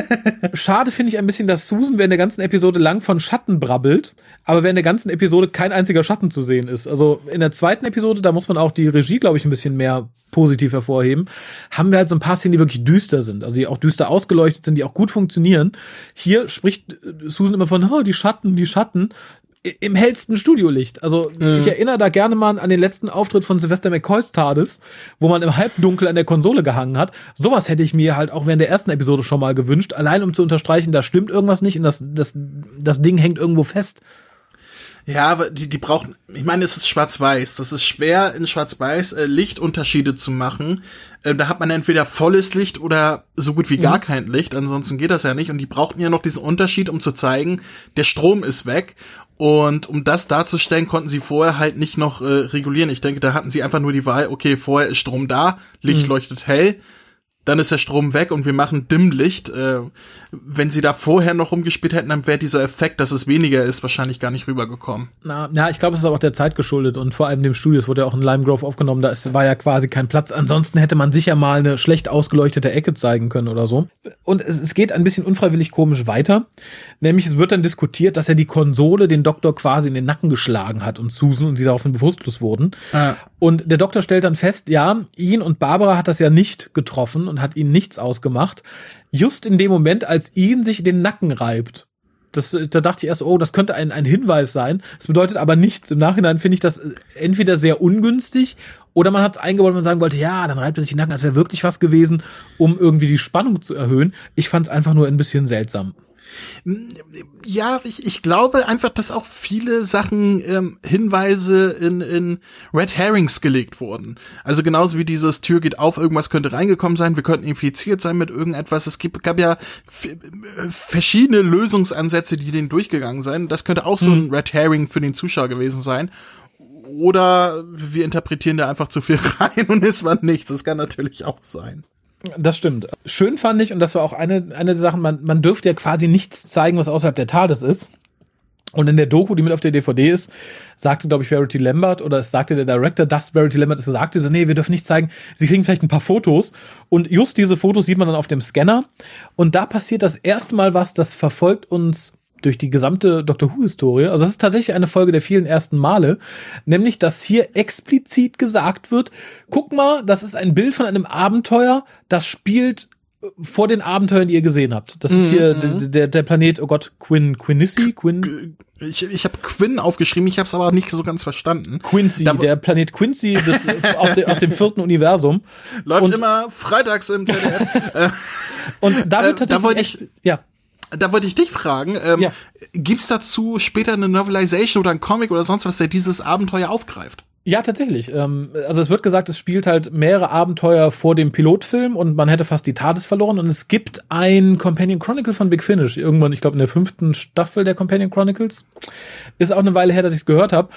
[laughs] Schade finde ich ein bisschen, dass Susan während der ganzen Episode lang von Schatten brabbelt, aber während der ganzen Episode kein einziger Schatten zu sehen ist. Also in der zweiten Episode, da muss man auch die Regie, glaube ich, ein bisschen mehr positiv hervorheben, haben wir halt so ein paar Szenen, die wirklich düster sind, also die auch düster ausgeleuchtet sind, die auch gut funktionieren. Hier spricht Susan immer von, oh, die Schatten, die Schatten im hellsten Studiolicht. Also mhm. ich erinnere da gerne mal an den letzten Auftritt von Sylvester McCoys TARDIS, wo man im Halbdunkel an der Konsole gehangen hat. Sowas hätte ich mir halt auch während der ersten Episode schon mal gewünscht, allein um zu unterstreichen, da stimmt irgendwas nicht und das, das, das Ding hängt irgendwo fest. Ja, aber die, die brauchen, ich meine, es ist schwarz-weiß. Das ist schwer in schwarz-weiß äh, Lichtunterschiede zu machen. Äh, da hat man entweder volles Licht oder so gut wie gar mhm. kein Licht. Ansonsten geht das ja nicht. Und die brauchten ja noch diesen Unterschied, um zu zeigen, der Strom ist weg. Und um das darzustellen, konnten sie vorher halt nicht noch äh, regulieren. Ich denke, da hatten sie einfach nur die Wahl, okay, vorher ist Strom da, Licht mhm. leuchtet hell dann ist der Strom weg und wir machen Dimmlicht. Äh, wenn sie da vorher noch rumgespielt hätten, dann wäre dieser Effekt, dass es weniger ist, wahrscheinlich gar nicht rübergekommen. Na, ja, ich glaube, es ist auch der Zeit geschuldet und vor allem dem Studio. Es wurde ja auch in Lime Grove aufgenommen, da ist, war ja quasi kein Platz. Ansonsten hätte man sicher mal eine schlecht ausgeleuchtete Ecke zeigen können oder so. Und es, es geht ein bisschen unfreiwillig komisch weiter. Nämlich es wird dann diskutiert, dass er die Konsole den Doktor quasi in den Nacken geschlagen hat und Susan und sie daraufhin bewusstlos wurden. Ah. Und der Doktor stellt dann fest, ja, ihn und Barbara hat das ja nicht getroffen und hat ihnen nichts ausgemacht. Just in dem Moment, als ihn sich den Nacken reibt. Das, da dachte ich erst, oh, das könnte ein, ein Hinweis sein. Das bedeutet aber nichts. Im Nachhinein finde ich das entweder sehr ungünstig oder man hat es eingebaut, man sagen wollte, ja, dann reibt er sich den Nacken, als wäre wirklich was gewesen, um irgendwie die Spannung zu erhöhen. Ich fand es einfach nur ein bisschen seltsam. Ja, ich, ich glaube einfach, dass auch viele Sachen ähm, Hinweise in, in Red Herrings gelegt wurden. Also genauso wie dieses Tür geht auf, irgendwas könnte reingekommen sein, wir könnten infiziert sein mit irgendetwas. Es gibt, gab ja verschiedene Lösungsansätze, die denen durchgegangen sind. Das könnte auch so ein hm. Red Herring für den Zuschauer gewesen sein. Oder wir interpretieren da einfach zu viel [laughs] rein und es war nichts. Das kann natürlich auch sein. Das stimmt. Schön fand ich, und das war auch eine, eine der Sachen, man, man dürfte ja quasi nichts zeigen, was außerhalb der TARDIS ist. Und in der Doku, die mit auf der DVD ist, sagte, glaube ich, Verity Lambert, oder es sagte der Director, dass Verity Lambert es sagte, so, nee, wir dürfen nichts zeigen, sie kriegen vielleicht ein paar Fotos. Und just diese Fotos sieht man dann auf dem Scanner. Und da passiert das erste Mal was, das verfolgt uns durch die gesamte Doctor Who-Historie. Also das ist tatsächlich eine Folge der vielen ersten Male, nämlich dass hier explizit gesagt wird, guck mal, das ist ein Bild von einem Abenteuer, das spielt äh, vor den Abenteuern, die ihr gesehen habt. Das ist hier mhm. der, der Planet, oh Gott, Quin, Quinissi, Quin. Ich, ich habe Quinn aufgeschrieben, ich habe es aber nicht so ganz verstanden. Quincy, da, der Planet Quincy des, [laughs] aus, de, aus dem vierten Universum. Läuft und, immer freitags im ZDF. [laughs] und da wird tatsächlich äh, da wollte ich, ja da wollte ich dich fragen, ähm, ja. gibt's dazu später eine Novelization oder ein Comic oder sonst was, der dieses Abenteuer aufgreift? Ja, tatsächlich. Ähm, also es wird gesagt, es spielt halt mehrere Abenteuer vor dem Pilotfilm und man hätte fast die TARDIS verloren. Und es gibt ein Companion Chronicle von Big Finish, irgendwann, ich glaube in der fünften Staffel der Companion Chronicles. Ist auch eine Weile her, dass ich es gehört habe.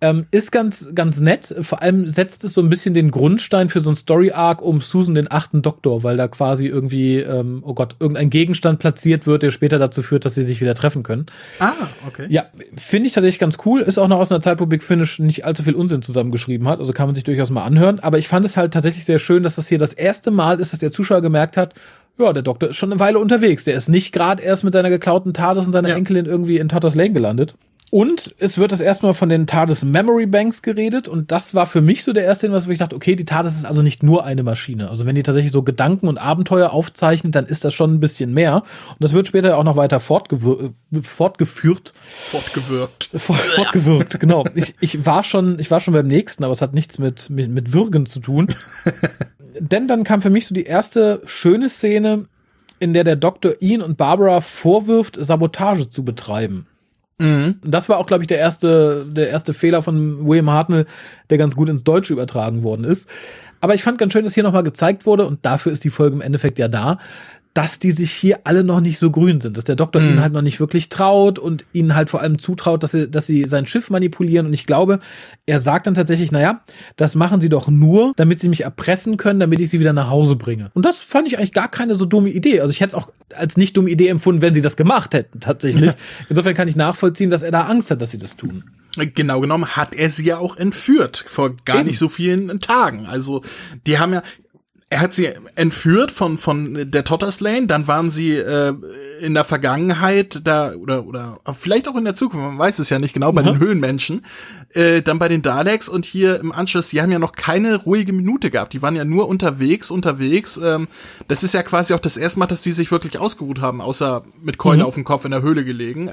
Ähm, ist ganz, ganz nett. Vor allem setzt es so ein bisschen den Grundstein für so ein Story-Arc um Susan den achten Doktor, weil da quasi irgendwie, ähm, oh Gott, irgendein Gegenstand platziert wird, der später dazu führt, dass sie sich wieder treffen können. Ah, okay. Ja, finde ich tatsächlich ganz cool. Ist auch noch aus einer Zeit, wo Big Finish nicht allzu viel Unsinn zusammengeschrieben hat. Also kann man sich durchaus mal anhören. Aber ich fand es halt tatsächlich sehr schön, dass das hier das erste Mal ist, dass der Zuschauer gemerkt hat, ja, der Doktor ist schon eine Weile unterwegs. Der ist nicht gerade erst mit seiner geklauten TARDIS und seiner ja. Enkelin irgendwie in Tatter's Lane gelandet. Und es wird das erstmal von den TARDIS Memory Banks geredet und das war für mich so der erste Hinweis, wo ich dachte, okay, die TARDIS ist also nicht nur eine Maschine. Also wenn die tatsächlich so Gedanken und Abenteuer aufzeichnet, dann ist das schon ein bisschen mehr. Und das wird später auch noch weiter fortgeführt. Fortgewirkt. fortgewirkt, genau. Ich, [laughs] ich war schon, ich war schon beim nächsten, aber es hat nichts mit, mit, mit Würgen zu tun. [laughs] denn dann kam für mich so die erste schöne Szene, in der der Doktor Ian und Barbara vorwirft, Sabotage zu betreiben. Mhm. Das war auch, glaube ich, der erste, der erste Fehler von William Hartnell, der ganz gut ins Deutsche übertragen worden ist. Aber ich fand ganz schön, dass hier nochmal gezeigt wurde, und dafür ist die Folge im Endeffekt ja da, dass die sich hier alle noch nicht so grün sind, dass der Doktor mhm. ihnen halt noch nicht wirklich traut und ihnen halt vor allem zutraut, dass sie, dass sie sein Schiff manipulieren. Und ich glaube, er sagt dann tatsächlich, naja, das machen sie doch nur, damit sie mich erpressen können, damit ich sie wieder nach Hause bringe. Und das fand ich eigentlich gar keine so dumme Idee. Also ich hätte es auch als nicht dumme Idee empfunden, wenn sie das gemacht hätten, tatsächlich. Insofern kann ich nachvollziehen, dass er da Angst hat, dass sie das tun. Genau genommen hat er sie ja auch entführt vor gar Eben. nicht so vielen Tagen. Also die haben ja, er hat sie entführt von von der Totters Lane, dann waren sie äh, in der Vergangenheit da oder oder vielleicht auch in der Zukunft, man weiß es ja nicht genau, bei mhm. den Höhenmenschen, äh, dann bei den Daleks und hier im Anschluss, die haben ja noch keine ruhige Minute gehabt, die waren ja nur unterwegs, unterwegs. Ähm, das ist ja quasi auch das erste Mal, dass die sich wirklich ausgeruht haben, außer mit Keule mhm. auf dem Kopf in der Höhle gelegen.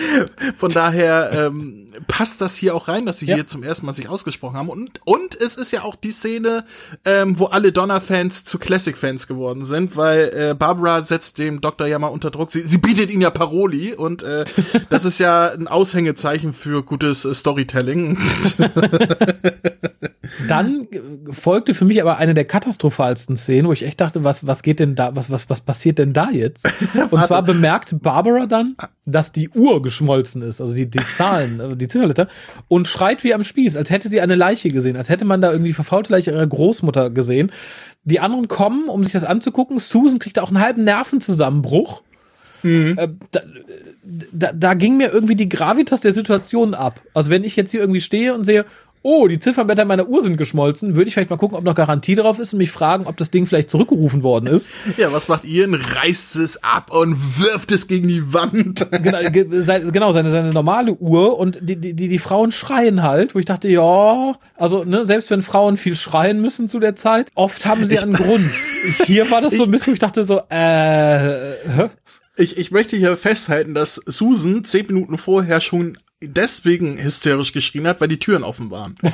[laughs] von daher ähm, passt das hier auch rein, dass sie ja. hier zum ersten Mal sich ausgesprochen haben und und es ist ja auch die Szene, ähm, wo alle Donner-Fans zu Classic-Fans geworden sind, weil äh, Barbara setzt dem ja mal unter Druck. Sie, sie bietet ihn ja Paroli und äh, [laughs] das ist ja ein Aushängezeichen für gutes äh, Storytelling. [laughs] Dann folgte für mich aber eine der katastrophalsten Szenen, wo ich echt dachte, was, was geht denn da, was, was, was passiert denn da jetzt? [laughs] Und zwar bemerkt Barbara dann, dass die Uhr geschmolzen ist, also die, die Zahlen, [laughs] die Zifferletter, und schreit wie am Spieß, als hätte sie eine Leiche gesehen, als hätte man da irgendwie verfaulte Leiche ihrer Großmutter gesehen. Die anderen kommen, um sich das anzugucken. Susan kriegt auch einen halben Nervenzusammenbruch. Mhm. Äh, da, da, da ging mir irgendwie die Gravitas der Situation ab. Also wenn ich jetzt hier irgendwie stehe und sehe, oh, die Ziffernblätter meiner Uhr sind geschmolzen, würde ich vielleicht mal gucken, ob noch Garantie drauf ist und mich fragen, ob das Ding vielleicht zurückgerufen worden ist. [laughs] Ja, was macht ihr? Reißt es ab und wirft es gegen die Wand. [laughs] genau, genau seine, seine normale Uhr und die, die, die, die Frauen schreien halt, wo ich dachte, ja, also ne, selbst wenn Frauen viel schreien müssen zu der Zeit, oft haben sie ich, einen Grund. [laughs] Hier war das so ein bisschen, wo ich dachte so, äh, hä? Ich, ich möchte hier festhalten, dass Susan zehn Minuten vorher schon deswegen hysterisch geschrien hat, weil die Türen offen waren. [laughs] ah,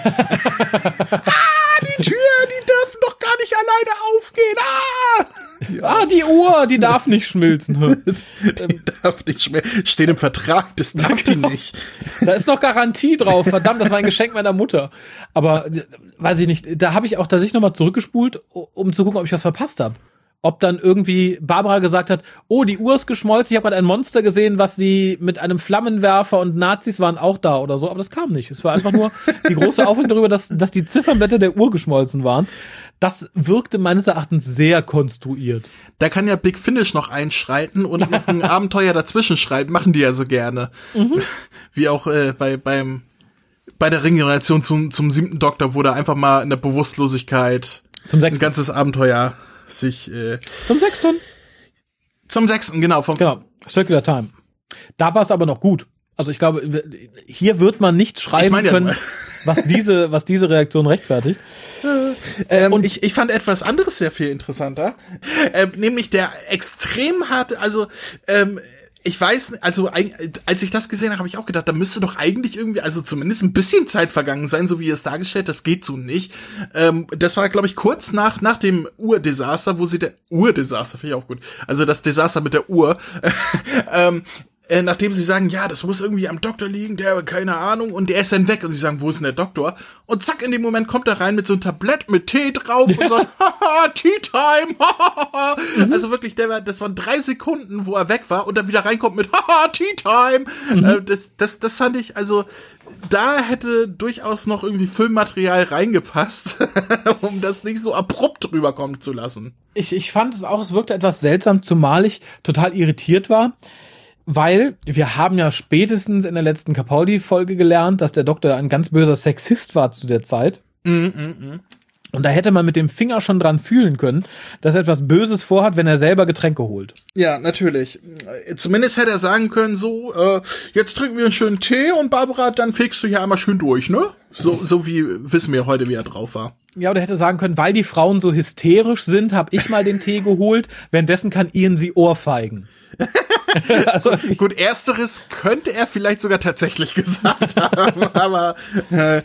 die Türen, die dürfen doch gar nicht alleine aufgehen. Ah! Ja. Ah, die Uhr, die darf nicht schmilzen. [laughs] die darf nicht schmilzen. Steht im Vertrag, das darf die nicht. Da ist noch Garantie drauf. Verdammt, das war ein Geschenk meiner Mutter. Aber weiß ich nicht, da habe ich auch tatsächlich nochmal zurückgespult, um zu gucken, ob ich was verpasst habe ob dann irgendwie Barbara gesagt hat, oh, die Uhr ist geschmolzen, ich habe gerade ein Monster gesehen, was sie mit einem Flammenwerfer und Nazis waren auch da oder so, aber das kam nicht. Es war einfach nur die große [laughs] Aufregung darüber, dass, dass die Ziffernblätter der Uhr geschmolzen waren. Das wirkte meines Erachtens sehr konstruiert. Da kann ja Big Finish noch einschreiten und noch ein [laughs] Abenteuer dazwischen schreiben, machen die ja so gerne. Mhm. [laughs] Wie auch äh, bei, beim, bei der Ringgeneration zum, zum siebten Doktor wurde einfach mal in der Bewusstlosigkeit zum ein ganzes Abenteuer sich äh, zum sechsten. Zum sechsten, genau. Vom genau, Circular Time. Da war es aber noch gut. Also ich glaube, hier wird man nicht schreiben ich mein ja können, [laughs] was diese, was diese Reaktion rechtfertigt. Ähm, und ich, ich fand etwas anderes sehr viel interessanter, ähm, nämlich der extrem harte, also ähm, ich weiß, also als ich das gesehen habe, habe ich auch gedacht, da müsste doch eigentlich irgendwie, also zumindest ein bisschen Zeit vergangen sein, so wie ihr es dargestellt, das geht so nicht. Ähm, das war, glaube ich, kurz nach nach dem Urdesaster, wo sie der Urdesaster finde ich auch gut, also das Desaster mit der Uhr, [laughs] ähm, äh, nachdem sie sagen, ja, das muss irgendwie am Doktor liegen, der, keine Ahnung, und der ist dann weg und sie sagen, wo ist denn der Doktor? Und zack, in dem Moment kommt er rein mit so einem Tablett mit Tee drauf und sagt, [laughs] haha, Tea Time, [laughs] mhm. Also wirklich, der war, das waren drei Sekunden, wo er weg war und dann wieder reinkommt mit, [laughs] haha, Tea Time. Mhm. Äh, das, das, das fand ich, also, da hätte durchaus noch irgendwie Filmmaterial reingepasst, um das nicht so abrupt rüberkommen zu lassen. Ich, ich fand es auch, es wirkte etwas seltsam, zumal ich total irritiert war weil wir haben ja spätestens in der letzten Capaldi-Folge gelernt, dass der Doktor ein ganz böser Sexist war zu der Zeit. Mm, mm, mm. Und da hätte man mit dem Finger schon dran fühlen können, dass er etwas Böses vorhat, wenn er selber Getränke holt. Ja, natürlich. Zumindest hätte er sagen können, so, äh, jetzt trinken wir einen schönen Tee und Barbara, dann fegst du hier einmal schön durch, ne? So, so wie wissen wir heute, wie er drauf war. Ja, oder hätte sagen können, weil die Frauen so hysterisch sind, habe ich mal den Tee geholt. Währenddessen kann Ian sie ohrfeigen. [laughs] also, gut, ersteres könnte er vielleicht sogar tatsächlich [laughs] gesagt haben, aber äh,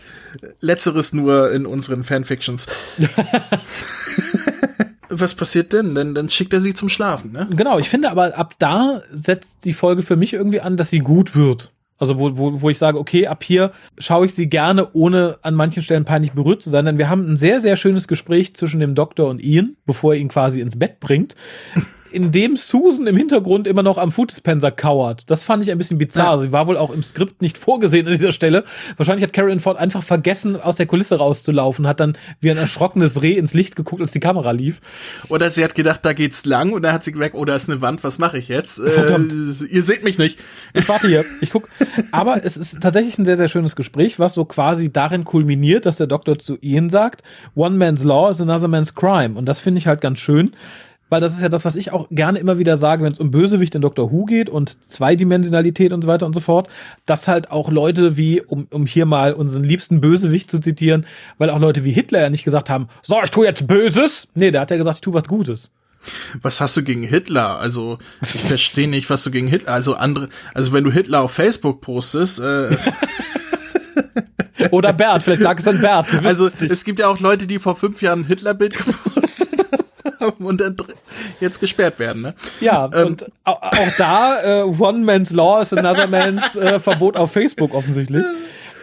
letzteres nur in unseren Fanfictions. [laughs] was passiert denn? Dann, dann schickt er sie zum Schlafen, ne? Genau, ich finde aber ab da setzt die Folge für mich irgendwie an, dass sie gut wird. Also wo, wo, wo ich sage, okay, ab hier schaue ich sie gerne, ohne an manchen Stellen peinlich berührt zu sein. Denn wir haben ein sehr, sehr schönes Gespräch zwischen dem Doktor und Ian, bevor er ihn quasi ins Bett bringt in dem Susan im Hintergrund immer noch am Food Dispenser kauert. Das fand ich ein bisschen bizarr. Ja. Sie war wohl auch im Skript nicht vorgesehen an dieser Stelle. Wahrscheinlich hat Carrie Ford einfach vergessen, aus der Kulisse rauszulaufen, hat dann wie ein erschrockenes Reh ins Licht geguckt, als die Kamera lief. Oder sie hat gedacht, da geht's lang und dann hat sie gemerkt, oh, da ist eine Wand, was mache ich jetzt? Äh, ihr seht mich nicht. Ich warte hier, ich guck. Aber es ist tatsächlich ein sehr, sehr schönes Gespräch, was so quasi darin kulminiert, dass der Doktor zu Ian sagt, One man's law is another man's crime. Und das finde ich halt ganz schön weil das ist ja das, was ich auch gerne immer wieder sage, wenn es um Bösewicht in Doctor Who geht und Zweidimensionalität und so weiter und so fort, dass halt auch Leute wie, um, um hier mal unseren liebsten Bösewicht zu zitieren, weil auch Leute wie Hitler ja nicht gesagt haben, so, ich tue jetzt Böses. Nee, der hat ja gesagt, ich tue was Gutes. Was hast du gegen Hitler? Also, ich verstehe nicht, was du gegen Hitler, also andere, also wenn du Hitler auf Facebook postest, äh, [laughs] Oder Bert, vielleicht lag es an Bert. Also, es gibt ja auch Leute, die vor fünf Jahren ein Hitler-Bild [laughs] gepostet haben [laughs] und dann jetzt gesperrt werden. Ne? Ja, ähm, und auch, auch da äh, One Man's Law is another Man's äh, Verbot auf Facebook offensichtlich.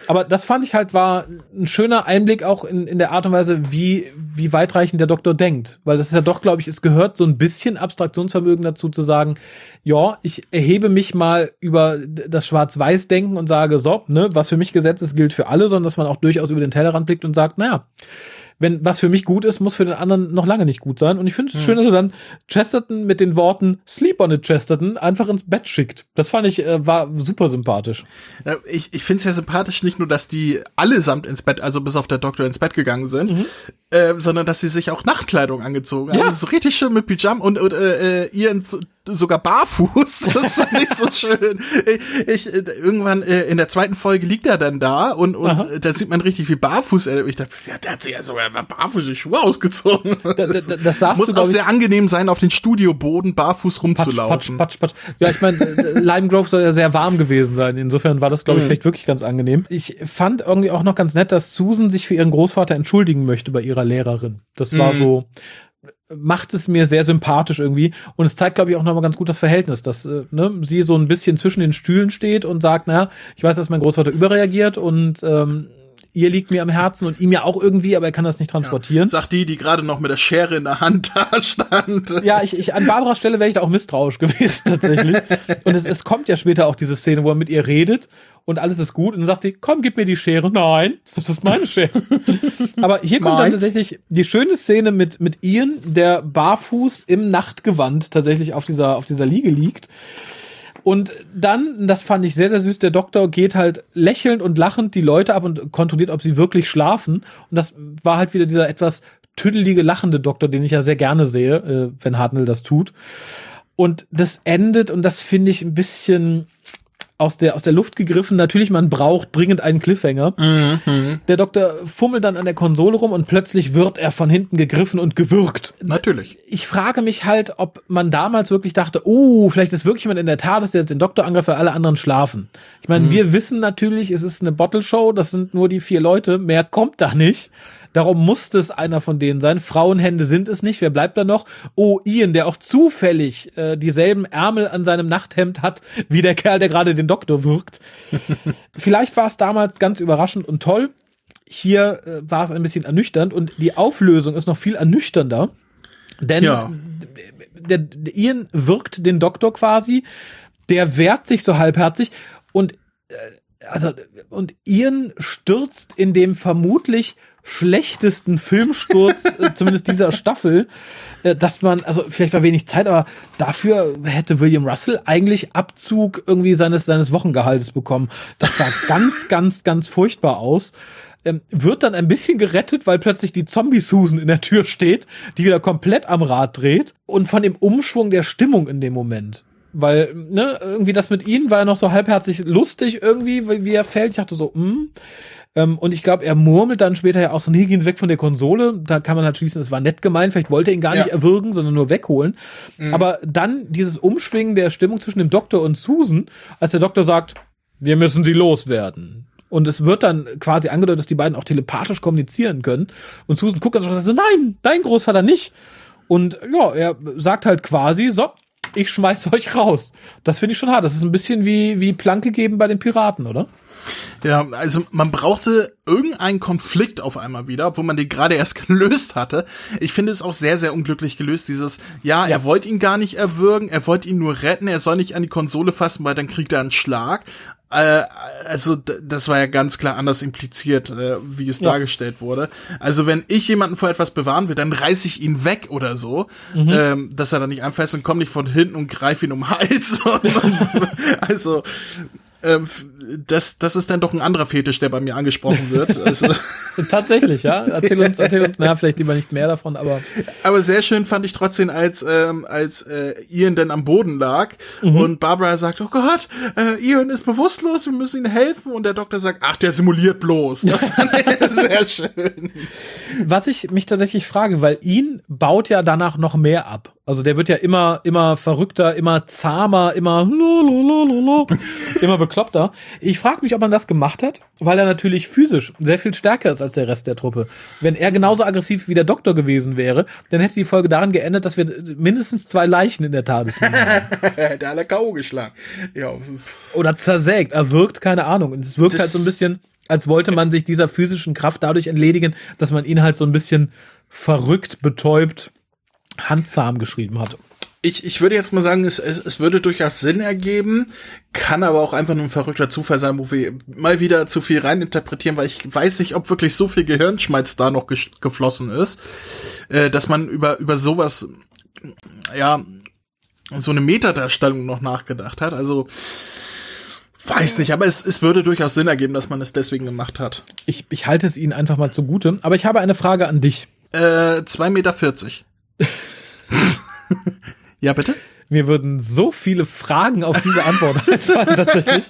Aber das fand ich halt war ein schöner Einblick auch in, in der Art und Weise, wie, wie weitreichend der Doktor denkt. Weil das ist ja doch, glaube ich, es gehört so ein bisschen Abstraktionsvermögen dazu zu sagen, ja, ich erhebe mich mal über das Schwarz-Weiß-Denken und sage, so, ne, was für mich Gesetz ist, gilt für alle, sondern dass man auch durchaus über den Tellerrand blickt und sagt, naja, wenn was für mich gut ist, muss für den anderen noch lange nicht gut sein. Und ich finde es hm. schön, dass er dann Chesterton mit den Worten Sleep on it, Chesterton einfach ins Bett schickt. Das fand ich, äh, war super sympathisch. Ja, ich ich finde es ja sympathisch, nicht nur, dass die allesamt ins Bett, also bis auf der Doktor ins Bett gegangen sind, mhm. äh, sondern dass sie sich auch Nachtkleidung angezogen haben. Ja. Also so richtig schön mit Pyjama und, und äh, ihr sogar barfuß. [laughs] Das fand ich so schön. Ich, ich, irgendwann äh, in der zweiten Folge liegt er dann da und, und da sieht man richtig wie barfuß. Ich dachte, ja, der hat sich ja sogar barfuß die Schuhe ausgezogen. Da, da, das, das Muss du, auch sehr angenehm sein, auf den Studioboden barfuß rumzulaufen. Patsch, patsch, patsch, patsch. Ja, ich meine, Lime Grove soll ja sehr warm gewesen sein. Insofern war das, glaube ich, mhm. vielleicht wirklich ganz angenehm. Ich fand irgendwie auch noch ganz nett, dass Susan sich für ihren Großvater entschuldigen möchte bei ihrer Lehrerin. Das war mhm. so, macht es mir sehr sympathisch irgendwie. Und es zeigt, glaube ich, auch nochmal ganz gut das Verhältnis, dass äh, ne, sie so ein bisschen zwischen den Stühlen steht und sagt, naja, ich weiß, dass mein Großvater überreagiert und ähm, ihr liegt mir am Herzen und ihm ja auch irgendwie, aber er kann das nicht transportieren. Ja, sagt die, die gerade noch mit der Schere in der Hand [laughs] da stand. Ja, ich, ich an Barbaras Stelle wäre ich da auch misstrauisch [laughs] gewesen tatsächlich. und es, es kommt ja später auch diese Szene, wo er mit ihr redet und alles ist gut und dann sagt sie, komm, gib mir die Schere. Nein, das ist meine Schere. [laughs] Aber hier kommt dann tatsächlich die schöne Szene mit, mit Ian, der barfuß im Nachtgewand tatsächlich auf dieser, auf dieser Liege liegt. Und dann, das fand ich sehr, sehr süß, der Doktor geht halt lächelnd und lachend die Leute ab und kontrolliert, ob sie wirklich schlafen. Und das war halt wieder dieser etwas tüdelige, lachende Doktor, den ich ja sehr gerne sehe, äh, wenn Hartnell das tut. Und das endet, und das finde ich ein bisschen, aus der, aus der Luft gegriffen. Natürlich, man braucht dringend einen Cliffhanger. Mhm. Der Doktor fummelt dann an der Konsole rum und plötzlich wird er von hinten gegriffen und gewürgt. Natürlich. Ich frage mich halt, ob man damals wirklich dachte, oh, vielleicht ist wirklich jemand in der Tat, dass der jetzt den Doktor angreift, weil alle anderen schlafen. Ich meine, mhm. wir wissen natürlich, es ist eine Bottle Show, das sind nur die vier Leute, mehr kommt da nicht. Darum musste es einer von denen sein. Frauenhände sind es nicht. Wer bleibt da noch? Oh, Ian, der auch zufällig äh, dieselben Ärmel an seinem Nachthemd hat, wie der Kerl, der gerade den Doktor wirkt. [laughs] Vielleicht war es damals ganz überraschend und toll. Hier äh, war es ein bisschen ernüchternd und die Auflösung ist noch viel ernüchternder. Denn ja. der, der Ian wirkt den Doktor quasi, der wehrt sich so halbherzig und äh, also und Ian stürzt in dem vermutlich schlechtesten Filmsturz, äh, zumindest dieser Staffel, äh, dass man, also vielleicht war wenig Zeit, aber dafür hätte William Russell eigentlich Abzug irgendwie seines, seines Wochengehaltes bekommen. Das sah ganz, ganz, ganz furchtbar aus. Ähm, wird dann ein bisschen gerettet, weil plötzlich die Zombie-Susan in der Tür steht, die wieder komplett am Rad dreht und von dem Umschwung der Stimmung in dem Moment weil ne irgendwie das mit ihnen war ja noch so halbherzig lustig irgendwie, wie er fällt. Ich dachte so, hm. Ähm, und ich glaube, er murmelt dann später ja auch so, nee, gehen Sie weg von der Konsole. Da kann man halt schließen, es war nett gemeint. Vielleicht wollte er ihn gar ja. nicht erwürgen, sondern nur wegholen. Mhm. Aber dann dieses Umschwingen der Stimmung zwischen dem Doktor und Susan, als der Doktor sagt, wir müssen sie loswerden. Und es wird dann quasi angedeutet, dass die beiden auch telepathisch kommunizieren können. Und Susan guckt dann so, nein, dein Großvater nicht. Und ja, er sagt halt quasi, so, ich schmeiß [laughs] euch raus. Das finde ich schon hart. Das ist ein bisschen wie, wie Planke geben bei den Piraten, oder? Ja, also man brauchte irgendeinen Konflikt auf einmal wieder, obwohl man den gerade erst [laughs] gelöst hatte. Ich finde es auch sehr, sehr unglücklich gelöst, dieses, ja, ja. er wollte ihn gar nicht erwürgen, er wollte ihn nur retten, er soll nicht an die Konsole fassen, weil dann kriegt er einen Schlag. Äh, also das war ja ganz klar anders impliziert, äh, wie es ja. dargestellt wurde. Also wenn ich jemanden vor etwas bewahren will, dann reiß ich ihn weg oder so, mhm. ähm, dass er dann nicht anfasst und komm nicht von hinten und greif ihn um Hals. [laughs] [laughs] also ähm, das, das ist dann doch ein anderer Fetisch, der bei mir angesprochen wird. [laughs] Also Tatsächlich, ja. Erzähl uns, erzähl uns, na, vielleicht lieber nicht mehr davon, aber. Aber sehr schön fand ich trotzdem, als, ähm, als äh, Ian dann am Boden lag mhm. und Barbara sagt, oh Gott, äh, Ian ist bewusstlos, wir müssen ihm helfen. Und der Doktor sagt, ach, der simuliert bloß. Das [laughs] fand ich sehr schön. Was ich mich tatsächlich frage, weil ihn baut ja danach noch mehr ab. Also der wird ja immer, immer verrückter, immer zahmer, immer, immer bekloppter. Ich frage mich, ob man das gemacht hat, weil er natürlich physisch sehr viel stärker ist als der Rest der Truppe. Wenn er genauso aggressiv wie der Doktor gewesen wäre, dann hätte die Folge daran geendet, dass wir mindestens zwei Leichen in der TARDIS haben. [laughs] der alle K.O. geschlagen. Ja. Oder zersägt, erwirkt, keine Ahnung. Und es wirkt das halt so ein bisschen, als wollte man sich dieser physischen Kraft dadurch entledigen, dass man ihn halt so ein bisschen verrückt, betäubt, handzahm geschrieben hat. Ich, ich würde jetzt mal sagen, es, es, es würde durchaus Sinn ergeben, kann aber auch einfach nur ein verrückter Zufall sein, wo wir mal wieder zu viel reininterpretieren, weil ich weiß nicht, ob wirklich so viel Gehirnschmalz da noch geflossen ist, äh, dass man über, über sowas, ja, so eine Metadarstellung noch nachgedacht hat. Also, Weiß nicht, aber es, es würde durchaus Sinn ergeben, dass man es deswegen gemacht hat. Ich, ich halte es Ihnen einfach mal zugute. Aber ich habe eine Frage an dich. Äh, 2,40 Meter. [laughs] ja, bitte? Mir würden so viele Fragen auf diese Antwort [laughs] einfallen, tatsächlich.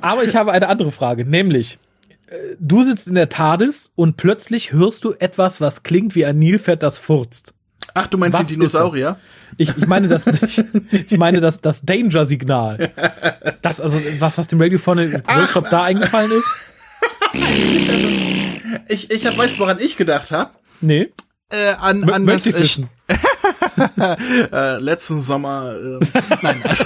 Aber ich habe eine andere Frage, nämlich, äh, du sitzt in der TARDIS und plötzlich hörst du etwas, was klingt wie ein Nilpferd, das furzt. Ach, du meinst was die Dinosaurier? Ich, ich meine das, ich, ich meine das, das Danger-Signal. Das, also, was, was dem Radio vorne Workshop da eingefallen ist. [laughs] Ich, ich hab, weißt du, woran ich gedacht habe? Nee. Äh, an, an das, äh, [laughs] äh, letzten Sommer, äh, [laughs] nein, also,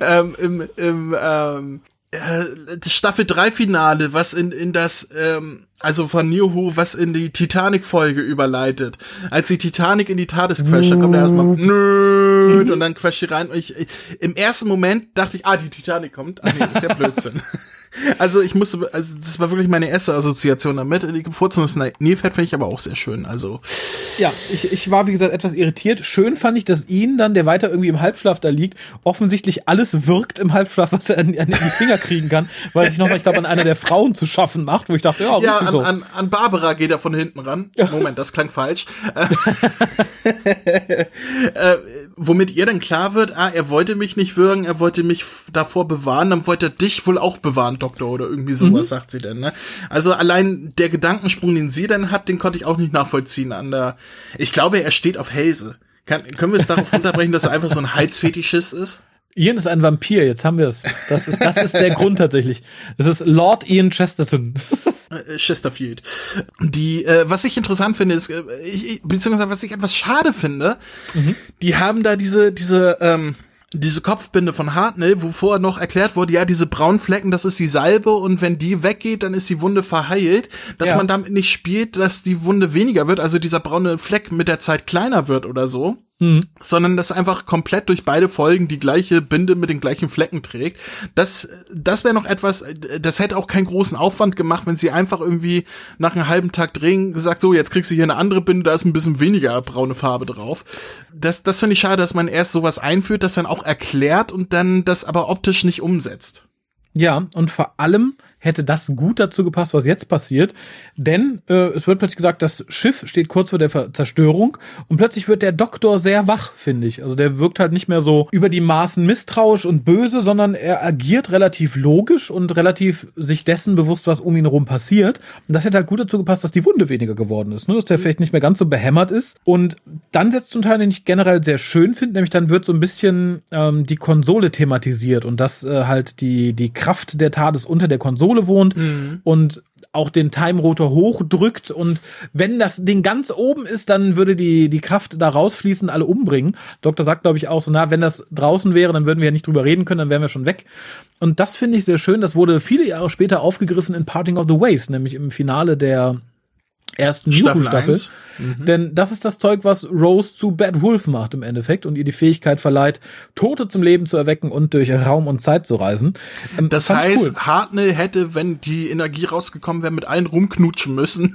ähm, im, im ähm, äh, Staffel 3 Finale, was in, in das, ähm, also von New Who, was in die Titanic-Folge überleitet. Als die Titanic in die TARDIS crasht, dann kommt er erstmal nö und dann crasht sie rein. Und ich, ich, im ersten Moment dachte ich, ah, die Titanic kommt. Ah nee, ist ja Blödsinn. Also ich musste, also das war wirklich meine erste Assoziation damit. Die Gefurzen des Nilpferd finde ich aber auch sehr schön. Also ja, ich, ich war wie gesagt etwas irritiert. Schön fand ich, dass ihn dann, der weiter irgendwie im Halbschlaf da liegt, offensichtlich alles wirkt im Halbschlaf, was er an, an die Finger kriegen kann, weil sich nochmal, ich glaube, an einer der Frauen zu schaffen macht, wo ich dachte, ja, ja an, an, an Barbara geht er von hinten ran. Moment, das klang falsch. äh, [laughs] womit ihr dann klar wird, ah, er wollte mich nicht würgen, er wollte mich davor bewahren, dann wollte er dich wohl auch bewahren, Doktor, oder irgendwie sowas, mhm. sagt sie denn, ne? Also allein der Gedankensprung, den sie dann hat, den konnte ich auch nicht nachvollziehen an der, ich glaube, er steht auf Hälse. Kann, können wir es darauf runterbrechen, dass er einfach so ein Halsfetischist ist? Ian ist ein Vampir, jetzt haben wir es. Das ist, das ist der Grund tatsächlich. Es ist Lord Ian Chesterton. Äh, Chesterfield. Die, äh, was ich interessant finde, ist, äh, ich, beziehungsweise was ich etwas schade finde, mhm. die haben da diese, diese, ähm, diese Kopfbinde von Hartnell, wo vorher noch erklärt wurde, ja, diese braunen Flecken, das ist die Salbe und wenn die weggeht, dann ist die Wunde verheilt, dass ja. man damit nicht spielt, dass die Wunde weniger wird, also dieser braune Fleck mit der Zeit kleiner wird oder so. Mhm. sondern dass einfach komplett durch beide Folgen die gleiche Binde mit den gleichen Flecken trägt. Das, das wäre noch etwas, das hätte auch keinen großen Aufwand gemacht, wenn sie einfach irgendwie nach einem halben Tag drehen gesagt, so, jetzt kriegst du hier eine andere Binde, da ist ein bisschen weniger braune Farbe drauf. Das, das finde ich schade, dass man erst sowas einführt, das dann auch erklärt und dann das aber optisch nicht umsetzt. Ja, und vor allem hätte das gut dazu gepasst, was jetzt passiert. Denn äh, es wird plötzlich gesagt, das Schiff steht kurz vor der Ver Zerstörung und plötzlich wird der Doktor sehr wach, finde ich. Also der wirkt halt nicht mehr so über die Maßen misstrauisch und böse, sondern er agiert relativ logisch und relativ sich dessen bewusst, was um ihn herum passiert. Und das hätte halt gut dazu gepasst, dass die Wunde weniger geworden ist, ne? dass der vielleicht nicht mehr ganz so behämmert ist. Und dann setzt zum Teil, den ich generell sehr schön finde, nämlich dann wird so ein bisschen ähm, die Konsole thematisiert und dass äh, halt die, die Kraft der Tat ist unter der Konsole Konsole wohnt mhm. und auch den Time Rotor hochdrückt und wenn das Ding ganz oben ist, dann würde die die Kraft da rausfließen, alle umbringen. Doktor sagt glaube ich auch so, na, wenn das draußen wäre, dann würden wir ja nicht drüber reden können, dann wären wir schon weg. Und das finde ich sehr schön, das wurde viele Jahre später aufgegriffen in Parting of the Ways, nämlich im Finale der ersten Staffel. Staffel. Mhm. Denn das ist das Zeug, was Rose zu Bad Wolf macht im Endeffekt und ihr die Fähigkeit verleiht, Tote zum Leben zu erwecken und durch Raum und Zeit zu reisen. Ähm, das heißt, cool. Hartnell hätte, wenn die Energie rausgekommen wäre, mit allen rumknutschen müssen. [laughs]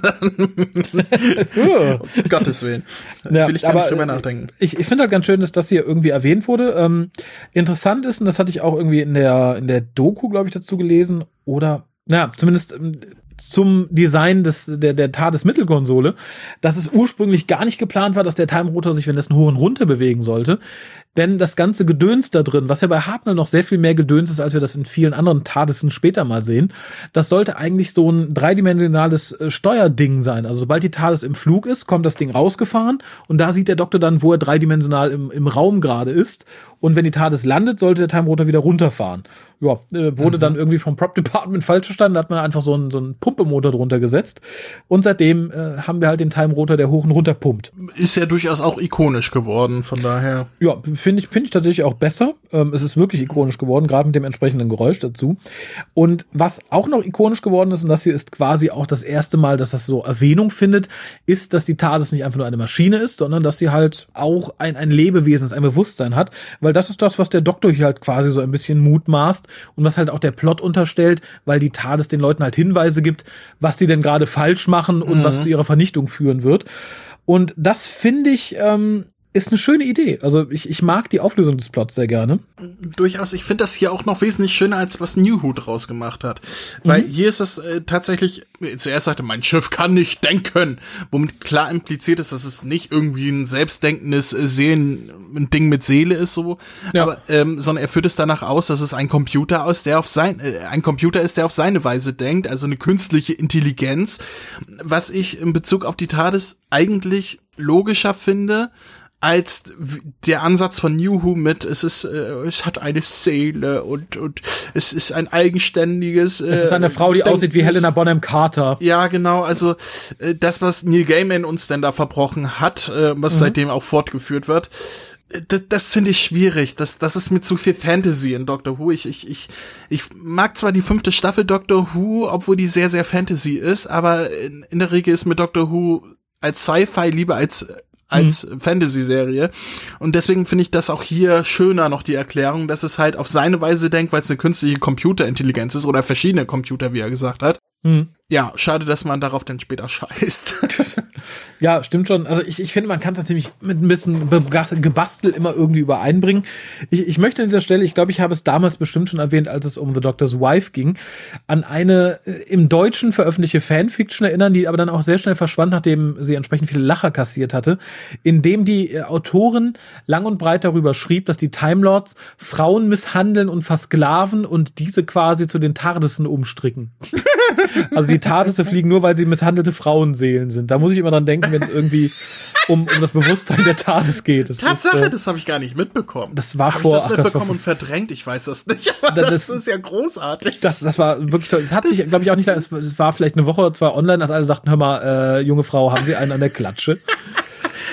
um Gottes Willen. Ja, Will ich gar nicht drüber nachdenken. Ich, ich finde halt ganz schön, dass das hier irgendwie erwähnt wurde. Ähm, interessant ist, und das hatte ich auch irgendwie in der, in der Doku, glaube ich, dazu gelesen, oder na, zumindest ähm, zum Design des, der, der TARDIS-Mittelkonsole, dass es ursprünglich gar nicht geplant war, dass der Time Rotor sich, wenn das hoch und runter bewegen sollte. Denn das ganze Gedöns da drin, was ja bei Hartnell noch sehr viel mehr Gedöns ist, als wir das in vielen anderen TARDISen später mal sehen, das sollte eigentlich so ein dreidimensionales äh, Steuerding sein. Also sobald die TARDIS im Flug ist, kommt das Ding rausgefahren und da sieht der Doktor dann, wo er dreidimensional im, im Raum gerade ist. Und wenn die TARDIS landet, sollte der Time Rotor wieder runterfahren ja, äh, wurde mhm. dann irgendwie vom Prop Department [laughs] falsch verstanden, da hat man einfach so einen, so einen Pumpemotor drunter gesetzt. Und seitdem äh, haben wir halt den Time Rotor, der hoch und runter pumpt. Ist ja durchaus auch ikonisch geworden, von daher. Ja, finde ich, finde ich tatsächlich auch besser. Ähm, es ist wirklich ikonisch geworden, gerade mit dem entsprechenden Geräusch dazu. Und was auch noch ikonisch geworden ist, und das hier ist quasi auch das erste Mal, dass das so Erwähnung findet, ist, dass die TARDIS nicht einfach nur eine Maschine ist, sondern dass sie halt auch ein, ein Lebewesen ein Bewusstsein hat. Weil das ist das, was der Doktor hier halt quasi so ein bisschen mutmaßt und was halt auch der Plot unterstellt, weil die TARDIS den Leuten halt Hinweise gibt, was sie denn gerade falsch machen und mhm. was zu ihrer Vernichtung führen wird. Und das finde ich ähm, ist eine schöne Idee. Also ich, ich mag die Auflösung des Plots sehr gerne. Durchaus. Ich finde das hier auch noch wesentlich schöner, als was New Who draus gemacht hat. Mhm. Weil hier ist es äh, tatsächlich, zuerst sagte, mein Schiff kann nicht denken, womit klar impliziert ist, dass es nicht irgendwie ein selbstdenkendes äh, Seelen, ein Ding mit Seele ist, so. Ja. Aber, ähm, sondern er führt es danach aus, dass es ein Computer aus, der auf sein, äh, ein Computer ist, der auf seine Weise denkt, also eine künstliche Intelligenz. Was ich in Bezug auf die TARDIS eigentlich logischer finde, als der Ansatz von New Who mit, es ist, äh, es hat eine Seele und, und es ist ein eigenständiges. Äh, es ist eine Frau, die Denknis. aussieht wie Helena Bonham Carter. Ja, genau. Also äh, das, was Neil Gaiman uns denn da verbrochen hat, äh, was mhm. seitdem auch fortgeführt wird, äh, das, das finde ich schwierig. Das, das ist mit zu viel Fantasy in Doctor Who. Ich, ich, ich, ich mag zwar die fünfte Staffel Doctor Who, obwohl die sehr, sehr Fantasy ist, aber in, in der Regel ist mit Doctor Who als Sci-Fi lieber als als mhm. Fantasy-Serie. Und deswegen finde ich das auch hier schöner noch die Erklärung, dass es halt auf seine Weise denkt, weil es eine künstliche Computerintelligenz ist oder verschiedene Computer, wie er gesagt hat. Mhm. Ja, schade, dass man darauf dann später [laughs] scheißt. [laughs] ja, stimmt schon. Also ich, ich finde, man kann es natürlich mit ein bisschen Gebastel immer irgendwie übereinbringen. Ich, ich möchte an dieser Stelle, ich glaube, ich habe es damals bestimmt schon erwähnt, als es um The Doctor's Wife ging, an eine äh, im Deutschen veröffentlichte Fanfiction erinnern, die aber dann auch sehr schnell verschwand, nachdem sie entsprechend viele Lacher kassiert hatte, in dem die äh, Autorin lang und breit darüber schrieb, dass die Time Lords Frauen misshandeln und versklaven und diese quasi zu den Tardissen umstricken. [laughs] Also die Tardisse fliegen nur, weil sie misshandelte Frauenseelen sind. Da muss ich immer dran denken, wenn es irgendwie um, um das Bewusstsein der TARDIS geht. Das Tatsache, ist, äh, das habe ich gar nicht mitbekommen. Das war hab vor. Ich das mitbekommen das und verdrängt, ich weiß das nicht. [laughs] Aber das, das, ist ja großartig. Das, das war wirklich toll. Es hat sich, glaube ich, auch nicht, es war vielleicht eine Woche oder zwei online, dass alle sagten, hör mal, äh, junge Frau, haben Sie einen an der Klatsche?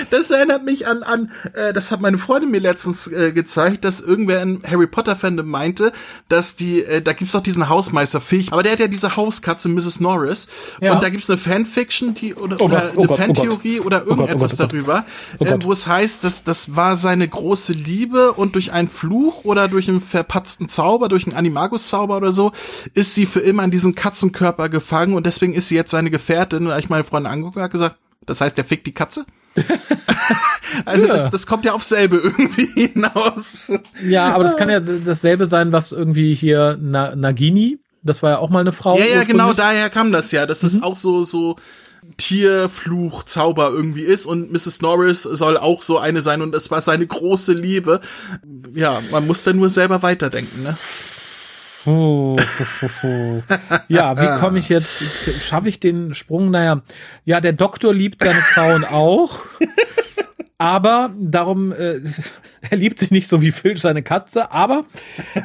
Das erinnert mich an, an äh, das hat meine Freundin mir letztens äh, gezeigt, dass irgendwer in Harry Potter Fandom meinte, dass die, äh, da gibt's doch diesen Hausmeister Fisch, aber der hat ja diese Hauskatze Mrs. Norris ja. und da gibt's eine Fanfiction, die oder, oh oder oh eine oh Fantheorie oh oder irgendetwas oh darüber, äh, wo es heißt, dass das war seine große Liebe und durch einen Fluch oder durch einen verpatzten Zauber, durch einen Animagus-Zauber oder so, ist sie für immer in diesen Katzenkörper gefangen und deswegen ist sie jetzt seine Gefährtin. Und da ich meine Freundin angeguckt habe, gesagt, das heißt, der fickt die Katze? [laughs] also ja. das, das kommt ja auf selbe irgendwie [laughs] hinaus. Ja, aber das kann ja dasselbe sein, was irgendwie hier Na Nagini, das war ja auch mal eine Frau. Ja, ja, genau, daher kam das ja. Das mhm. ist auch so, so Tierfluch, Zauber irgendwie ist und Mrs. Norris soll auch so eine sein und es war seine große Liebe. Ja, man muss da nur selber weiterdenken, ne? Ja, wie komme ich jetzt? Schaffe ich den Sprung? Naja, ja, der Doktor liebt seine Frauen auch. Aber darum, äh, Er liebt sich nicht so wie Filch seine Katze, aber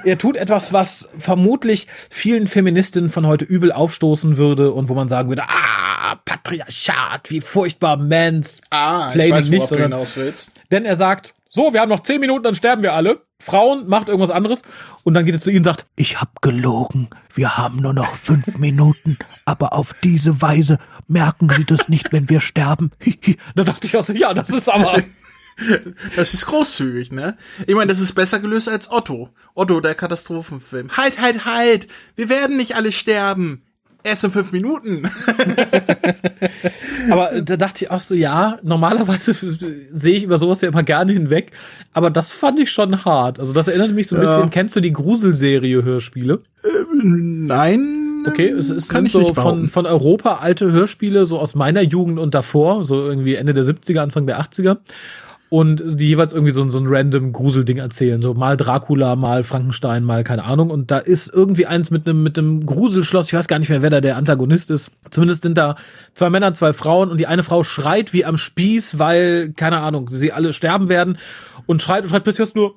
er tut etwas, was vermutlich vielen Feministinnen von heute übel aufstoßen würde und wo man sagen würde, ah, Patriarchat, wie furchtbar Mans. Ah, ich weiß, worauf du hinaus willst. Denn er sagt, so, wir haben noch zehn Minuten, dann sterben wir alle. Frauen macht irgendwas anderes und dann geht er zu ihnen und sagt, ich hab gelogen, wir haben nur noch fünf [laughs] Minuten, aber auf diese Weise merken sie das nicht, wenn wir sterben. [laughs] da dachte ich auch so, ja, das ist aber... [laughs] Das ist großzügig, ne? Ich meine, das ist besser gelöst als Otto. Otto, der Katastrophenfilm. Halt, halt, halt! Wir werden nicht alle sterben erst in fünf Minuten. [laughs] aber da dachte ich auch so, ja, normalerweise [laughs] sehe ich über sowas ja immer gerne hinweg, aber das fand ich schon hart. Also das erinnert mich so ein ja. bisschen, kennst du die Gruselserie Hörspiele? Äh, nein. Okay, es, es sind so von, von Europa alte Hörspiele, so aus meiner Jugend und davor, so irgendwie Ende der 70er, Anfang der 80er und die jeweils irgendwie so, so ein random Gruselding erzählen. So mal Dracula, mal Frankenstein, mal keine Ahnung. Und da ist irgendwie eins mit einem mit einem Gruselschloss. Ich weiß gar nicht mehr, wer da der Antagonist ist. Zumindest sind da zwei Männer, zwei Frauen und die eine Frau schreit wie am Spieß, weil, keine Ahnung, sie alle sterben werden und schreit und schreit jetzt nur,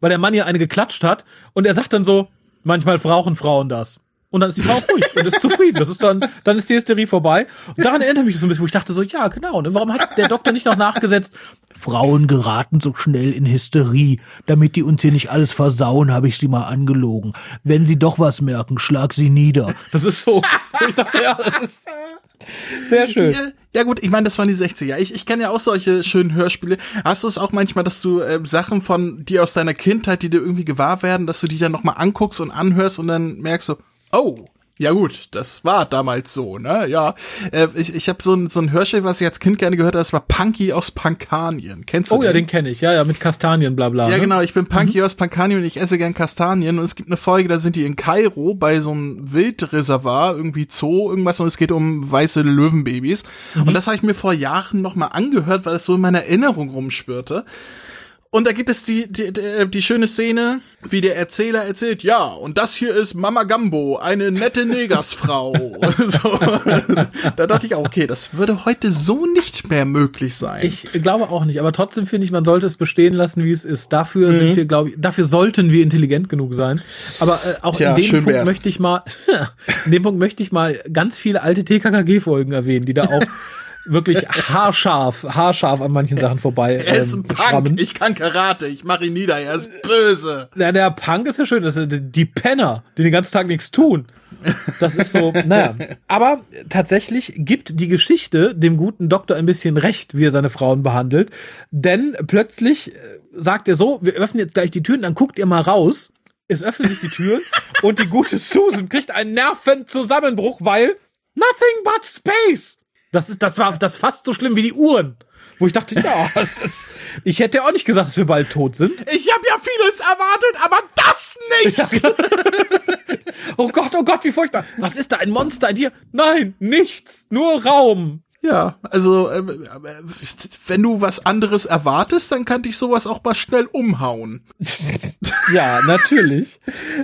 weil der Mann ihr eine geklatscht hat. Und er sagt dann so, manchmal brauchen Frauen das. Und dann ist die Frau ruhig und ist zufrieden. Das ist dann, dann ist die Hysterie vorbei. Und daran erinnert mich so ein bisschen, wo ich dachte so, ja, genau. Und warum hat der Doktor nicht noch nachgesetzt? Frauen geraten so schnell in Hysterie. Damit die uns hier nicht alles versauen, habe ich sie mal angelogen. Wenn sie doch was merken, schlag sie nieder. Das ist so. [laughs] ich dachte, ja, das ist sehr schön. Ja, ja gut, ich meine, das waren die 60er. Ich, ich kenne ja auch solche schönen Hörspiele. Hast du es auch manchmal, dass du äh, Sachen von dir aus deiner Kindheit, die dir irgendwie gewahr werden, dass du die dann nochmal anguckst und anhörst und dann merkst so, Oh, ja gut, das war damals so, ne? Ja, äh, ich, ich habe so ein, so ein Hörspiel, was ich als Kind gerne gehört habe, das war Punky aus Pankanien. Kennst du Oh den? ja, den kenne ich. Ja, ja, mit Kastanien, bla bla. Ja, ne? genau, ich bin Punky mhm. aus Pankanien und ich esse gern Kastanien und es gibt eine Folge, da sind die in Kairo bei so einem Wildreservoir, irgendwie Zoo, irgendwas und es geht um weiße Löwenbabys. Mhm. Und das habe ich mir vor Jahren nochmal angehört, weil es so in meiner Erinnerung rumspürte. Und da gibt es die, die, die, die schöne Szene, wie der Erzähler erzählt, ja, und das hier ist Mama Gambo, eine nette Negersfrau. [laughs] [laughs] so. Da dachte ich auch, okay, das würde heute so nicht mehr möglich sein. Ich glaube auch nicht, aber trotzdem finde ich, man sollte es bestehen lassen, wie es ist. Dafür mhm. sind wir, glaube ich, dafür sollten wir intelligent genug sein. Aber äh, auch Tja, in dem Punkt wär's. möchte ich mal, [laughs] in dem Punkt möchte ich mal ganz viele alte TKKG-Folgen erwähnen, die da auch wirklich haarscharf, haarscharf an manchen Sachen vorbei. [laughs] Er ist ähm, ein Punk, schrammen. ich kann Karate, ich mach ihn nieder, er ist böse. Ja, der Punk ist ja schön, das sind die Penner, die den ganzen Tag nichts tun. Das ist so, [laughs] naja. Aber tatsächlich gibt die Geschichte dem guten Doktor ein bisschen recht, wie er seine Frauen behandelt. Denn plötzlich äh, sagt er so, wir öffnen jetzt gleich die Türen, dann guckt ihr mal raus. Es öffnen sich die Türen [laughs] und die gute Susan kriegt einen Nervenzusammenbruch, weil nothing but space. Das ist, das war das fast so schlimm wie die Uhren. Wo ich dachte, ja, [laughs] das, das, ich hätte auch nicht gesagt, dass wir bald tot sind. Ich habe ja vieles erwartet, aber das nicht. [laughs] Ja, oh Gott, oh Gott, wie furchtbar. Was ist da, ein Monster in dir? Nein, nichts, nur Raum. Ja, also äh, wenn du was anderes erwartest, dann kann dich sowas auch mal schnell umhauen. [laughs] ja, natürlich.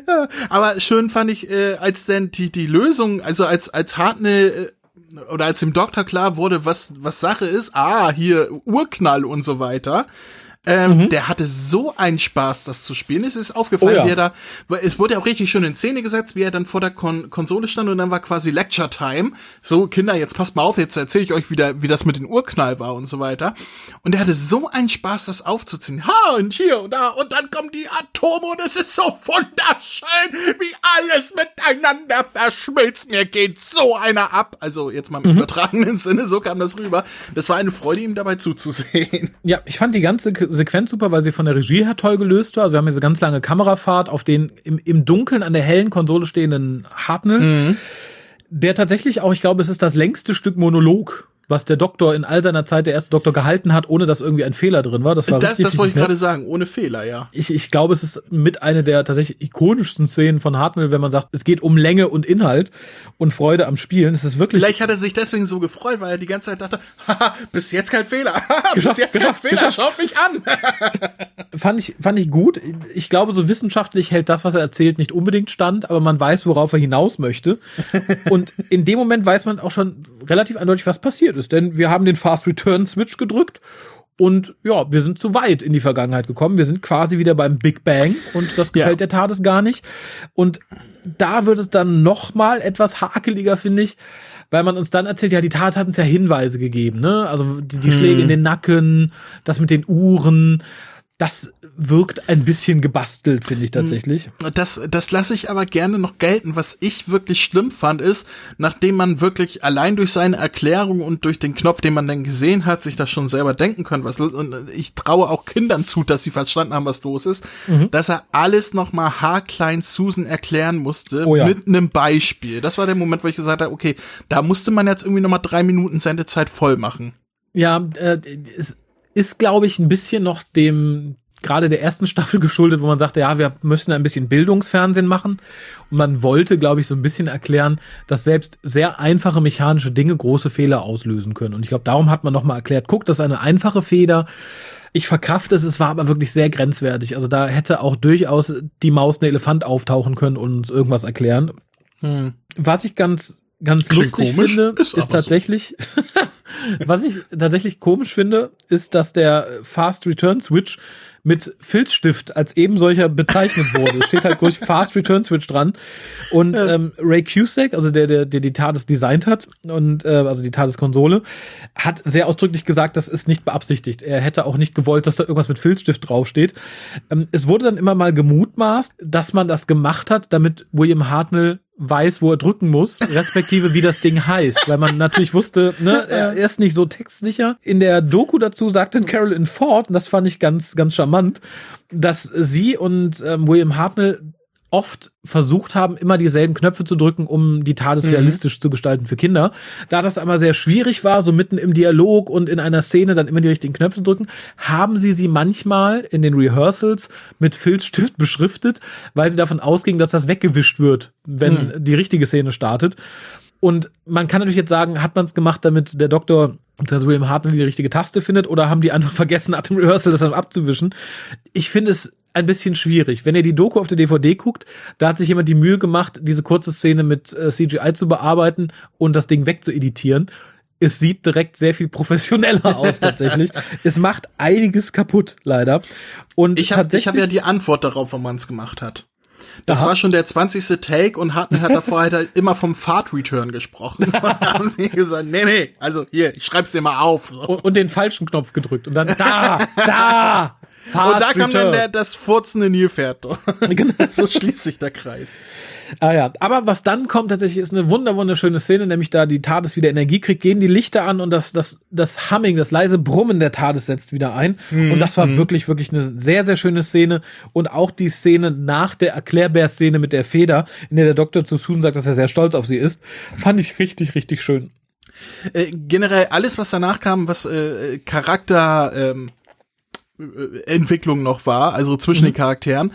Ja, aber schön fand ich, äh, als denn die die Lösung, also als als Hartnell äh, oder als dem Doktor klar wurde, was, was Sache ist, ah, hier Urknall und so weiter, ähm, mhm. Der hatte so einen Spaß, das zu spielen. Es ist aufgefallen, oh ja. wie er da, es wurde ja auch richtig schön in Szene gesetzt, wie er dann vor der Kon Konsole stand und dann war quasi Lecture Time. So, Kinder, jetzt passt mal auf, jetzt erzähle ich euch wieder, wie das mit dem Urknall war und so weiter. Und er hatte so einen Spaß, das aufzuziehen. Ha, und hier und da, und dann kommen die Atome und es ist so wunderschön, wie alles miteinander verschmilzt. Mir geht so einer ab. Also jetzt mal im mhm. übertragenen [laughs] Sinne, so kam das rüber. Das war eine Freude, ihm dabei zuzusehen. Ja, ich fand die ganze Sequenz super, weil sie von der Regie her toll gelöst war. Also wir haben diese ganz lange Kamerafahrt auf den im, im Dunkeln an der hellen Konsole stehenden Hartnell. Mhm. Der tatsächlich auch, ich glaube, es ist das längste Stück Monolog was der Doktor in all seiner Zeit der erste Doktor gehalten hat, ohne dass irgendwie ein Fehler drin war. Das war das, richtig. Das wollte ich gerade sagen, ohne Fehler, ja. Ich, ich glaube, es ist mit einer der tatsächlich ikonischsten Szenen von Hartnell, wenn man sagt, es geht um Länge und Inhalt und Freude am Spielen. Es ist wirklich. Vielleicht hat er sich deswegen so gefreut, weil er die ganze Zeit dachte, haha, bis jetzt kein Fehler, [laughs] bis jetzt geschafft, kein Fehler, geschafft. schaut mich an. [laughs] [laughs] fand ich, fand ich gut. Ich glaube, so wissenschaftlich hält das, was er erzählt, nicht unbedingt stand, aber man weiß, worauf er hinaus möchte. Und in dem Moment weiß man auch schon relativ eindeutig, was passiert ist, denn wir haben den Fast Return Switch gedrückt Und ja, wir sind zu weit in die Vergangenheit gekommen. Wir sind quasi wieder beim Big Bang und das gefällt ja. der TARDIS gar nicht. Und da wird es dann noch mal etwas hakeliger, finde ich, weil man uns dann erzählt, ja, die TARDIS hat uns ja Hinweise gegeben, ne? Also die, die hm. Schläge in den Nacken, das mit den Uhren das wirkt ein bisschen gebastelt, finde ich tatsächlich. Das, das lasse ich aber gerne noch gelten. Was ich wirklich schlimm fand, ist, nachdem man wirklich allein durch seine Erklärung und durch den Knopf, den man dann gesehen hat, sich das schon selber denken können, was und ich traue auch Kindern zu, dass sie verstanden haben, was los ist, mhm. dass er alles noch mal haarklein Susan erklären musste oh ja. mit einem Beispiel. Das war der Moment, wo ich gesagt habe, okay, da musste man jetzt irgendwie noch mal drei Minuten Sendezeit voll machen. Ja, äh, es ist, glaube ich, ein bisschen noch dem gerade der ersten [laughs] Staffel geschuldet, wo man sagte, ja, wir müssen ein bisschen Bildungsfernsehen machen. Und man wollte, glaube ich, so ein bisschen erklären, dass selbst sehr einfache mechanische Dinge große Fehler auslösen können. Und ich glaube, darum hat man nochmal erklärt, guck, das ist eine einfache Feder. Ich verkrafte es, es war aber wirklich sehr grenzwertig. Also da hätte auch durchaus die Maus ein Elefant auftauchen können und uns irgendwas erklären. Hm. Was ich ganz ganz Klingt lustig komisch, finde, ist, ist tatsächlich, so. [laughs] was ich tatsächlich komisch finde, ist, dass der Fast Return Switch mit Filzstift als eben solcher bezeichnet wurde. Es steht halt ruhig [laughs] Fast Return Switch dran. Und ja. ähm, Ray Cusack, also der, der, der die TARDIS designt hat und äh, also die TARDIS-Konsole, hat sehr ausdrücklich gesagt, das ist nicht beabsichtigt. Er hätte auch nicht gewollt, dass da irgendwas mit Filzstift draufsteht. Ähm, es wurde dann immer mal gemutmaßt, dass man das gemacht hat, damit William Hartnell weiß, wo er drücken muss, respektive wie das Ding heißt, weil man natürlich wusste, ne, [laughs] er ist nicht so textsicher. In der Doku dazu sagt dann Carolyn Ford, und das fand ich ganz, ganz charmant, dass sie und ähm, William Hartnell oft versucht haben, immer dieselben Knöpfe zu drücken, um die TARDIS mhm. realistisch zu gestalten für Kinder. Da das aber sehr schwierig war, so mitten im Dialog und in einer Szene dann immer die richtigen Knöpfe zu drücken, haben sie sie manchmal in den Rehearsals mit Filzstift [laughs] beschriftet, weil sie davon ausgingen, dass das weggewischt wird, wenn mhm. die richtige Szene startet. Und man kann natürlich jetzt sagen, hat man es gemacht, damit der Doktor dass William Hartnell die richtige Taste findet oder haben die einfach [laughs] vergessen, nach dem Rehearsal das dann abzuwischen? Ich finde es ein bisschen schwierig. Wenn ihr die Doku auf der DVD guckt, da hat sich jemand die Mühe gemacht, diese kurze Szene mit äh, CGI zu bearbeiten und das Ding wegzueditieren. Es sieht direkt sehr viel professioneller [laughs] aus tatsächlich. es macht einiges kaputt, leider. Und ich habe hab ja die Antwort darauf, wann man es gemacht hat. Das Aha. war schon der 20. Take und hatten hat davor halt [laughs] immer vom Fahrt-Return gesprochen. [laughs] und haben sie gesagt, nee, nee, also hier, ich schreib's dir mal auf. So. Und, und, den falschen Knopf gedrückt und dann da, da, Fast und da kam dann der, das furzende Nilpferd. [laughs] genau. so schließt sich der Kreis. Ah ja, aber was dann kommt tatsächlich ist eine wunder wunderschöne Szene, nämlich da die TARDIS wieder Energie kriegt, gehen die Lichter an und das das das Humming, das leise Brummen der TARDIS setzt wieder ein mhm. und das war mhm. wirklich wirklich eine sehr sehr schöne Szene und auch die Szene nach der Erklärbär-Szene mit der Feder, in der der Doktor zu Susan sagt, dass er sehr stolz auf sie ist, fand ich richtig richtig schön. Äh, generell alles, was danach kam, was äh, Charakter ähm, äh, Entwicklung noch war, also zwischen mhm. den Charakteren,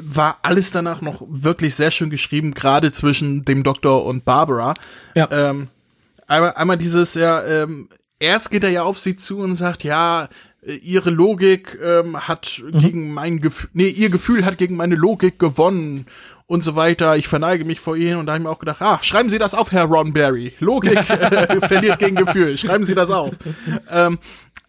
war alles danach noch wirklich sehr schön geschrieben, gerade zwischen dem Doktor und Barbara. Ja. Ähm, einmal, einmal dieses, ja, ähm, erst geht er ja auf sie zu und sagt, ja, äh, ihre Logik ähm, hat mhm. gegen mein Gefühl, nee, ihr Gefühl hat gegen meine Logik gewonnen und so weiter. Ich verneige mich vor Ihnen und da habe ich mir auch gedacht, ah, schreiben Sie das auf, Herr Ron Barry. Logik [laughs] äh, verliert gegen Gefühl. Schreiben Sie das auf. [laughs] Ähm,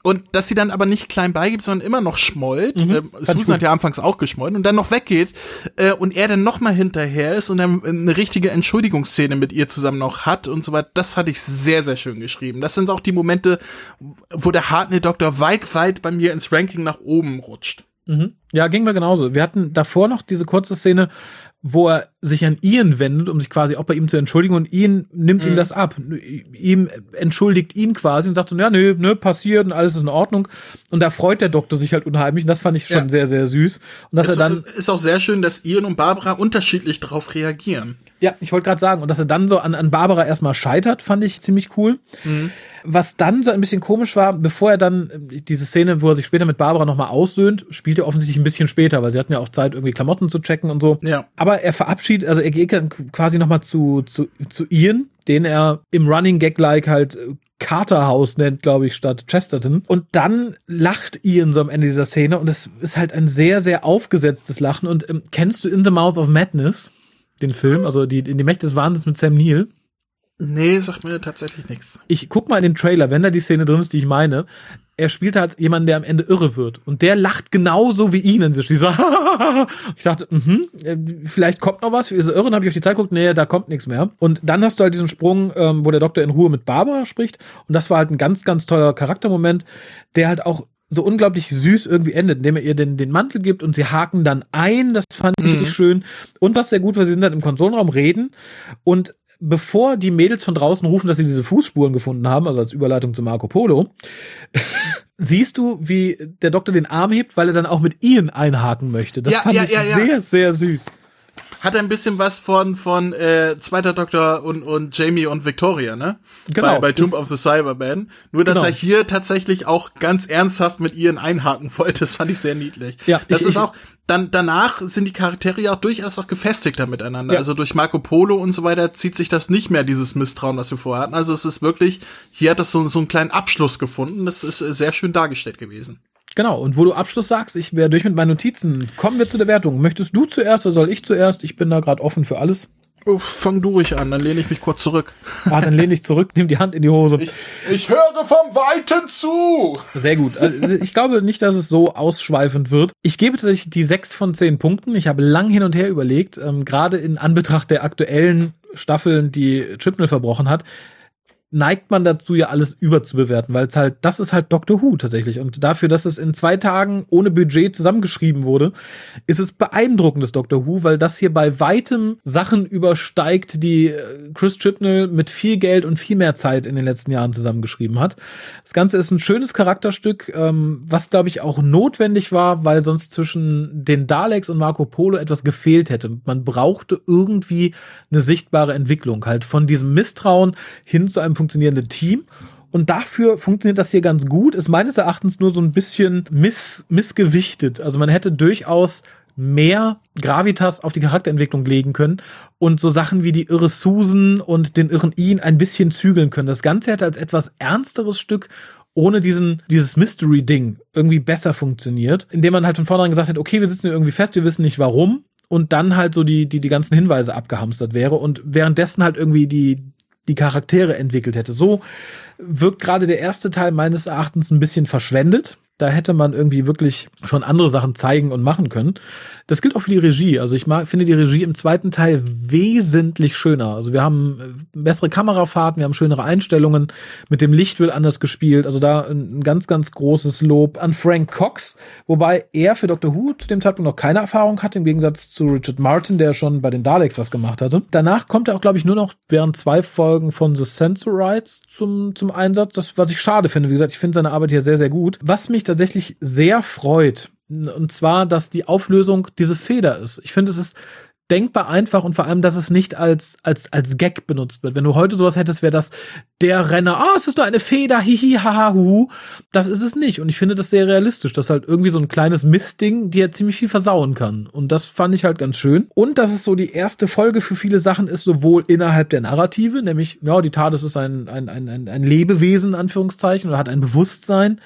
und dass sie dann aber nicht klein beigibt, sondern immer noch schmollt. Mhm, äh, Susan hat ja anfangs auch geschmollt und dann noch weggeht äh, und er dann noch mal hinterher ist und dann eine richtige Entschuldigungsszene mit ihr zusammen noch hat und so weiter. Das hatte ich sehr, sehr schön geschrieben. Das sind auch die Momente, wo der Hartnell-Doktor weit, weit bei mir ins Ranking nach oben rutscht. Mhm. Ja, ging mir genauso. Wir hatten davor noch diese kurze Szene, wo er sich an Ian wendet, um sich quasi auch bei ihm zu entschuldigen und Ian nimmt mhm. ihm das ab. Ihm entschuldigt ihn quasi und sagt so, ja, nö, nö, passiert und alles ist in Ordnung. Und da freut der Doktor sich halt unheimlich und das fand ich schon ja. sehr, sehr süß. Und dass es er dann ist auch sehr schön, dass Ian und Barbara unterschiedlich darauf reagieren. Ja, ich wollte gerade sagen, und dass er dann so an, an Barbara erstmal scheitert, fand ich ziemlich cool. Mhm. Was dann so ein bisschen komisch war, bevor er dann diese Szene, wo er sich später mit Barbara nochmal aussöhnt, spielt er offensichtlich ein bisschen später, weil sie hatten ja auch Zeit, irgendwie Klamotten zu checken und so. Ja. Aber er verabschiedet, also er geht dann quasi nochmal zu, zu, zu Ian, den er im Running Gag-like halt Carterhouse nennt, glaube ich, statt Chesterton. Und dann lacht Ian so am Ende dieser Szene und es ist halt ein sehr, sehr aufgesetztes Lachen. Und ähm, kennst du In the Mouth of Madness? Den Film, also die, in die Mächte des Wahnsinns mit Sam Neill. Nee, sagt mir tatsächlich nichts. Ich guck mal in den Trailer, wenn da die Szene drin ist, die ich meine. Er spielt halt jemanden, der am Ende irre wird. Und der lacht genauso wie ihn in sich. Ich, so, [laughs] ich dachte, mh, vielleicht kommt noch was. Wie ist er irre? Dann habe ich auf die Zeit geguckt, nee, da kommt nichts mehr. Und dann hast du halt diesen Sprung, ähm, wo der Doktor in Ruhe mit Barbara spricht. Und das war halt ein ganz, ganz toller Charaktermoment, der halt auch so unglaublich süß irgendwie endet, indem er ihr den, den Mantel gibt und sie haken dann ein. Das fand ich mhm. richtig schön. Und was sehr gut war, sie sind dann im Konsolenraum reden und bevor die Mädels von draußen rufen, dass sie diese Fußspuren gefunden haben, also als Überleitung zu Marco Polo, [laughs] siehst du, wie der Doktor den Arm hebt, weil er dann auch mit Ian einhaken möchte. Das ja, fand ja, ich ja, sehr, sehr süß hat ein bisschen was von von äh, zweiter Doktor und und Jamie und Victoria, ne? Genau. Bei, bei Tomb of the Cyberman. Nur dass genau. er hier tatsächlich auch ganz ernsthaft mit ihren einhaken [laughs] wollte, das fand ich sehr niedlich. Ja, das ich, ist ich, auch dann danach sind die Charaktere ja auch durchaus auch gefestigter miteinander. Ja. Also durch Marco Polo und so weiter zieht sich das nicht mehr dieses Misstrauen, was wir vorher hatten. Also es ist wirklich hier hat das so so einen kleinen Abschluss gefunden. Das ist äh, sehr schön dargestellt gewesen. Genau, und wo du Abschluss sagst, ich wäre durch mit meinen Notizen. Kommen wir zu der Wertung. Möchtest du zuerst oder soll ich zuerst? Ich bin da gerade offen für alles. Oh, fang du ruhig an, dann lehne ich mich kurz zurück. Ah, dann lehne ich zurück, nimm die Hand in die Hose. Ich, ich höre vom Weiten zu. Sehr gut. Also ich glaube nicht, dass es so ausschweifend wird. Ich gebe tatsächlich die sechs von zehn Punkten. Ich habe lang hin und her überlegt, ähm, gerade in Anbetracht der aktuellen Staffeln, die Chipnell verbrochen hat, neigt man dazu, ja alles überzubewerten, weil es halt, das ist halt Doctor Who tatsächlich. Und dafür, dass es in zwei Tagen ohne Budget zusammengeschrieben wurde, ist es beeindruckendes Doctor Who, weil das hier bei weitem Sachen übersteigt, die äh, Chris Chibnall mit viel Geld und viel mehr Zeit in den letzten Jahren zusammengeschrieben hat. Das Ganze ist ein schönes Charakterstück, ähm, was glaube ich auch notwendig war, weil sonst zwischen den Daleks und Marco Polo etwas gefehlt hätte. Man brauchte irgendwie eine sichtbare Entwicklung, halt von diesem Misstrauen hin zu einem funktionierende Team. Und dafür funktioniert das hier ganz gut. Ist meines Erachtens nur so ein bisschen miss, missgewichtet. Also man hätte durchaus mehr Gravitas auf die Charakterentwicklung legen können und so Sachen wie die irre Susan und den irren Ian ein bisschen zügeln können. Das Ganze hätte als etwas ernsteres Stück ohne diesen, dieses Mystery-Ding irgendwie besser funktioniert, indem man halt von vornherein gesagt hat, okay, wir sitzen hier irgendwie fest, wir wissen nicht warum und dann halt so die, die, die ganzen Hinweise abgehamstert wäre und währenddessen halt irgendwie die, die Charaktere entwickelt hätte. So wirkt gerade der erste Teil meines Erachtens ein bisschen verschwendet. Da hätte man irgendwie wirklich schon andere Sachen zeigen und machen können. Das gilt auch für die Regie. Also ich mag, finde die Regie im zweiten Teil wesentlich schöner. Also wir haben äh, bessere Kamerafahrten, wir haben schönere Einstellungen. Mit dem Licht wird anders gespielt. Also da ein ganz, ganz großes Lob an Frank Cox. Wobei er für Dr. Who zu dem Zeitpunkt noch keine Erfahrung hatte, im Gegensatz zu Richard Martin, der schon bei den Daleks was gemacht hatte. Danach kommt er auch, glaube ich, nur noch während zwei Folgen von The Sensorites zum, zum Einsatz. Das, was ich schade finde. Wie gesagt, ich finde seine Arbeit hier sehr, sehr gut. Was mich tatsächlich sehr freut. Und zwar, dass die Auflösung diese Feder ist. Ich finde, es ist denkbar einfach und vor allem, dass es nicht als, als, als Gag benutzt wird. Wenn du heute sowas hättest, wäre das der Renner, ah, oh, es ist nur eine Feder, hihi, haha, hu. Das ist es nicht. Und ich finde das sehr realistisch, dass halt irgendwie so ein kleines Mistding dir ziemlich viel versauen kann. Und das fand ich halt ganz schön. Und dass es so die erste Folge für viele Sachen ist, sowohl innerhalb der Narrative, nämlich, ja, die TARDIS ist ein, ein, ein, ein Lebewesen, in Anführungszeichen, oder hat ein Bewusstsein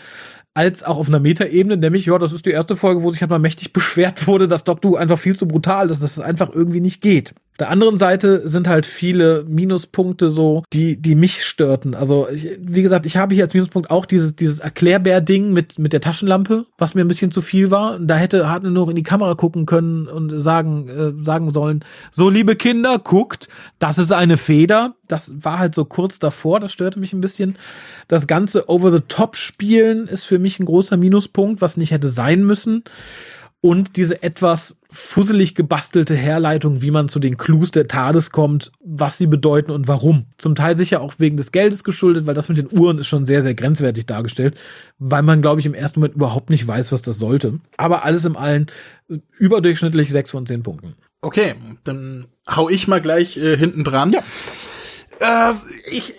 als auch auf einer Metaebene, nämlich, ja, das ist die erste Folge, wo sich halt mal mächtig [laughs] beschwert wurde, dass Doctor einfach viel zu brutal ist, dass es einfach irgendwie nicht geht der anderen Seite sind halt viele Minuspunkte so, die, die mich störten. Also, ich, wie gesagt, ich habe hier als Minuspunkt auch dieses, dieses Erklärbär-Ding mit, mit der Taschenlampe, was mir ein bisschen zu viel war. Da hätte Hartnell nur in die Kamera gucken können und sagen, äh, sagen sollen, so liebe Kinder, guckt, das ist eine Feder. Das war halt so kurz davor, das störte mich ein bisschen. Das ganze Over-the-Top-Spielen ist für mich ein großer Minuspunkt, was nicht hätte sein müssen und diese etwas fusselig gebastelte Herleitung, wie man zu den Clues der TARDIS kommt, was sie bedeuten und warum. Zum Teil sicher auch wegen des Geldes geschuldet, weil das mit den Uhren ist schon sehr, sehr grenzwertig dargestellt, weil man, glaube ich, im ersten Moment überhaupt nicht weiß, was das sollte. Aber alles im Allen überdurchschnittlich sechs von zehn Punkten. Okay, dann hau ich mal gleich äh, hinten dran. Ja. Äh, ich,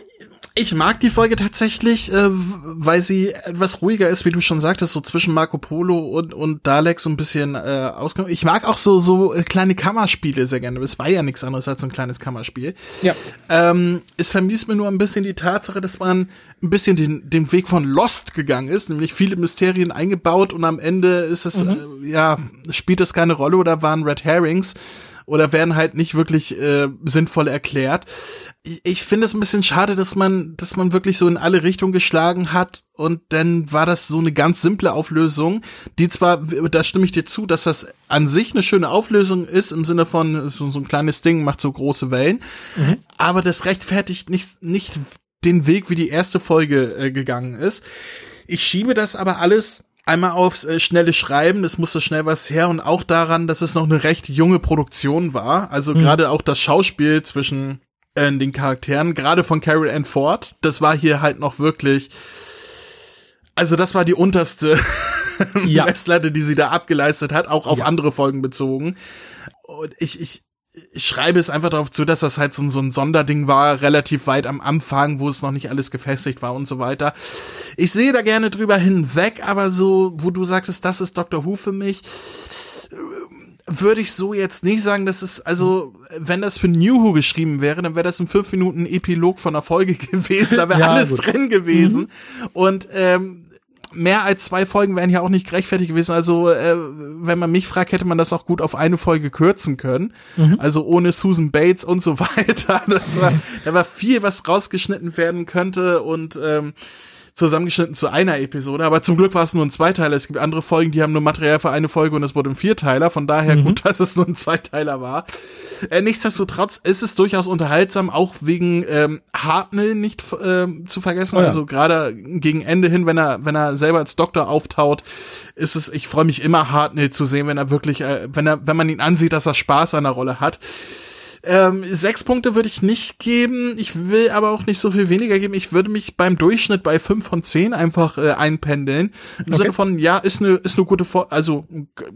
ich mag die Folge tatsächlich, äh, weil sie etwas ruhiger ist, wie du schon sagtest, so zwischen Marco Polo und, und Dalek so ein bisschen äh, ausgenommen. Ich mag auch so so äh, kleine Kammerspiele sehr gerne. Es war ja nichts anderes als so ein kleines Kammerspiel. Ja. Ähm, es vermisst mir nur ein bisschen die Tatsache, dass man ein bisschen den, den Weg von Lost gegangen ist, nämlich viele Mysterien eingebaut und am Ende ist es, mhm. äh, ja, spielt das keine Rolle oder waren Red Herrings. Oder werden halt nicht wirklich äh, sinnvoll erklärt. Ich, ich finde es ein bisschen schade, dass man, dass man wirklich so in alle Richtungen geschlagen hat und dann war das so eine ganz simple Auflösung, die zwar, da stimme ich dir zu, dass das an sich eine schöne Auflösung ist im Sinne von so, so ein kleines Ding macht so große Wellen, mhm. aber das rechtfertigt nicht nicht den Weg, wie die erste Folge äh, gegangen ist. Ich schiebe das aber alles einmal aufs äh, schnelle Schreiben, es musste schnell was her und auch daran, dass es noch eine recht junge Produktion war. Also mhm. gerade auch das Schauspiel zwischen äh, den Charakteren, gerade von Carol Ann Ford, das war hier halt noch wirklich, also das war die unterste ja. [laughs] Messlatte, die sie da abgeleistet hat, auch auf ja. andere Folgen bezogen. Und ich, ich, ich schreibe es einfach darauf zu, dass das halt so, so ein Sonderding war, relativ weit am Anfang, wo es noch nicht alles gefestigt war und so weiter. Ich sehe da gerne drüber hinweg, aber so, wo du sagtest, das ist Dr. Who für mich, würde ich so jetzt nicht sagen, dass es, also, wenn das für New Who geschrieben wäre, dann wäre das in fünf Minuten Epilog von der Folge [laughs] gewesen, da wäre ja, alles gut. drin gewesen. Mhm. Und ähm, mehr als zwei Folgen wären ja auch nicht gerechtfertigt gewesen. Also, äh, wenn man mich fragt, hätte man das auch gut auf eine Folge kürzen können. Mhm. Also ohne Susan Bates und so [laughs] weiter. Das war, da war viel, was rausgeschnitten werden könnte und ähm, zusammengeschnitten zu einer Episode, aber zum Glück war es nur ein Zweiteiler. Es gibt andere Folgen, die haben nur Material für eine Folge und es wurde ein Vierteiler, von daher mhm. gut, dass es nur ein Zweiteiler war. Äh, nichtsdestotrotz ist es durchaus unterhaltsam, auch wegen ähm, Hartnell nicht äh, zu vergessen. Oh ja. Also gerade gegen Ende hin, wenn er, wenn er selber als Doktor auftaut, ist es, ich freue mich immer Hartnell zu sehen, wenn er wirklich, äh, wenn er, wenn man ihn ansieht, dass er Spaß an der Rolle hat. Ähm, sechs Punkte würde ich nicht geben. Ich will aber auch nicht so viel weniger geben. Ich würde mich beim Durchschnitt bei fünf von zehn einfach äh, einpendeln. Im okay. Sinne von, ja, ist eine, ist eine gute Folge, also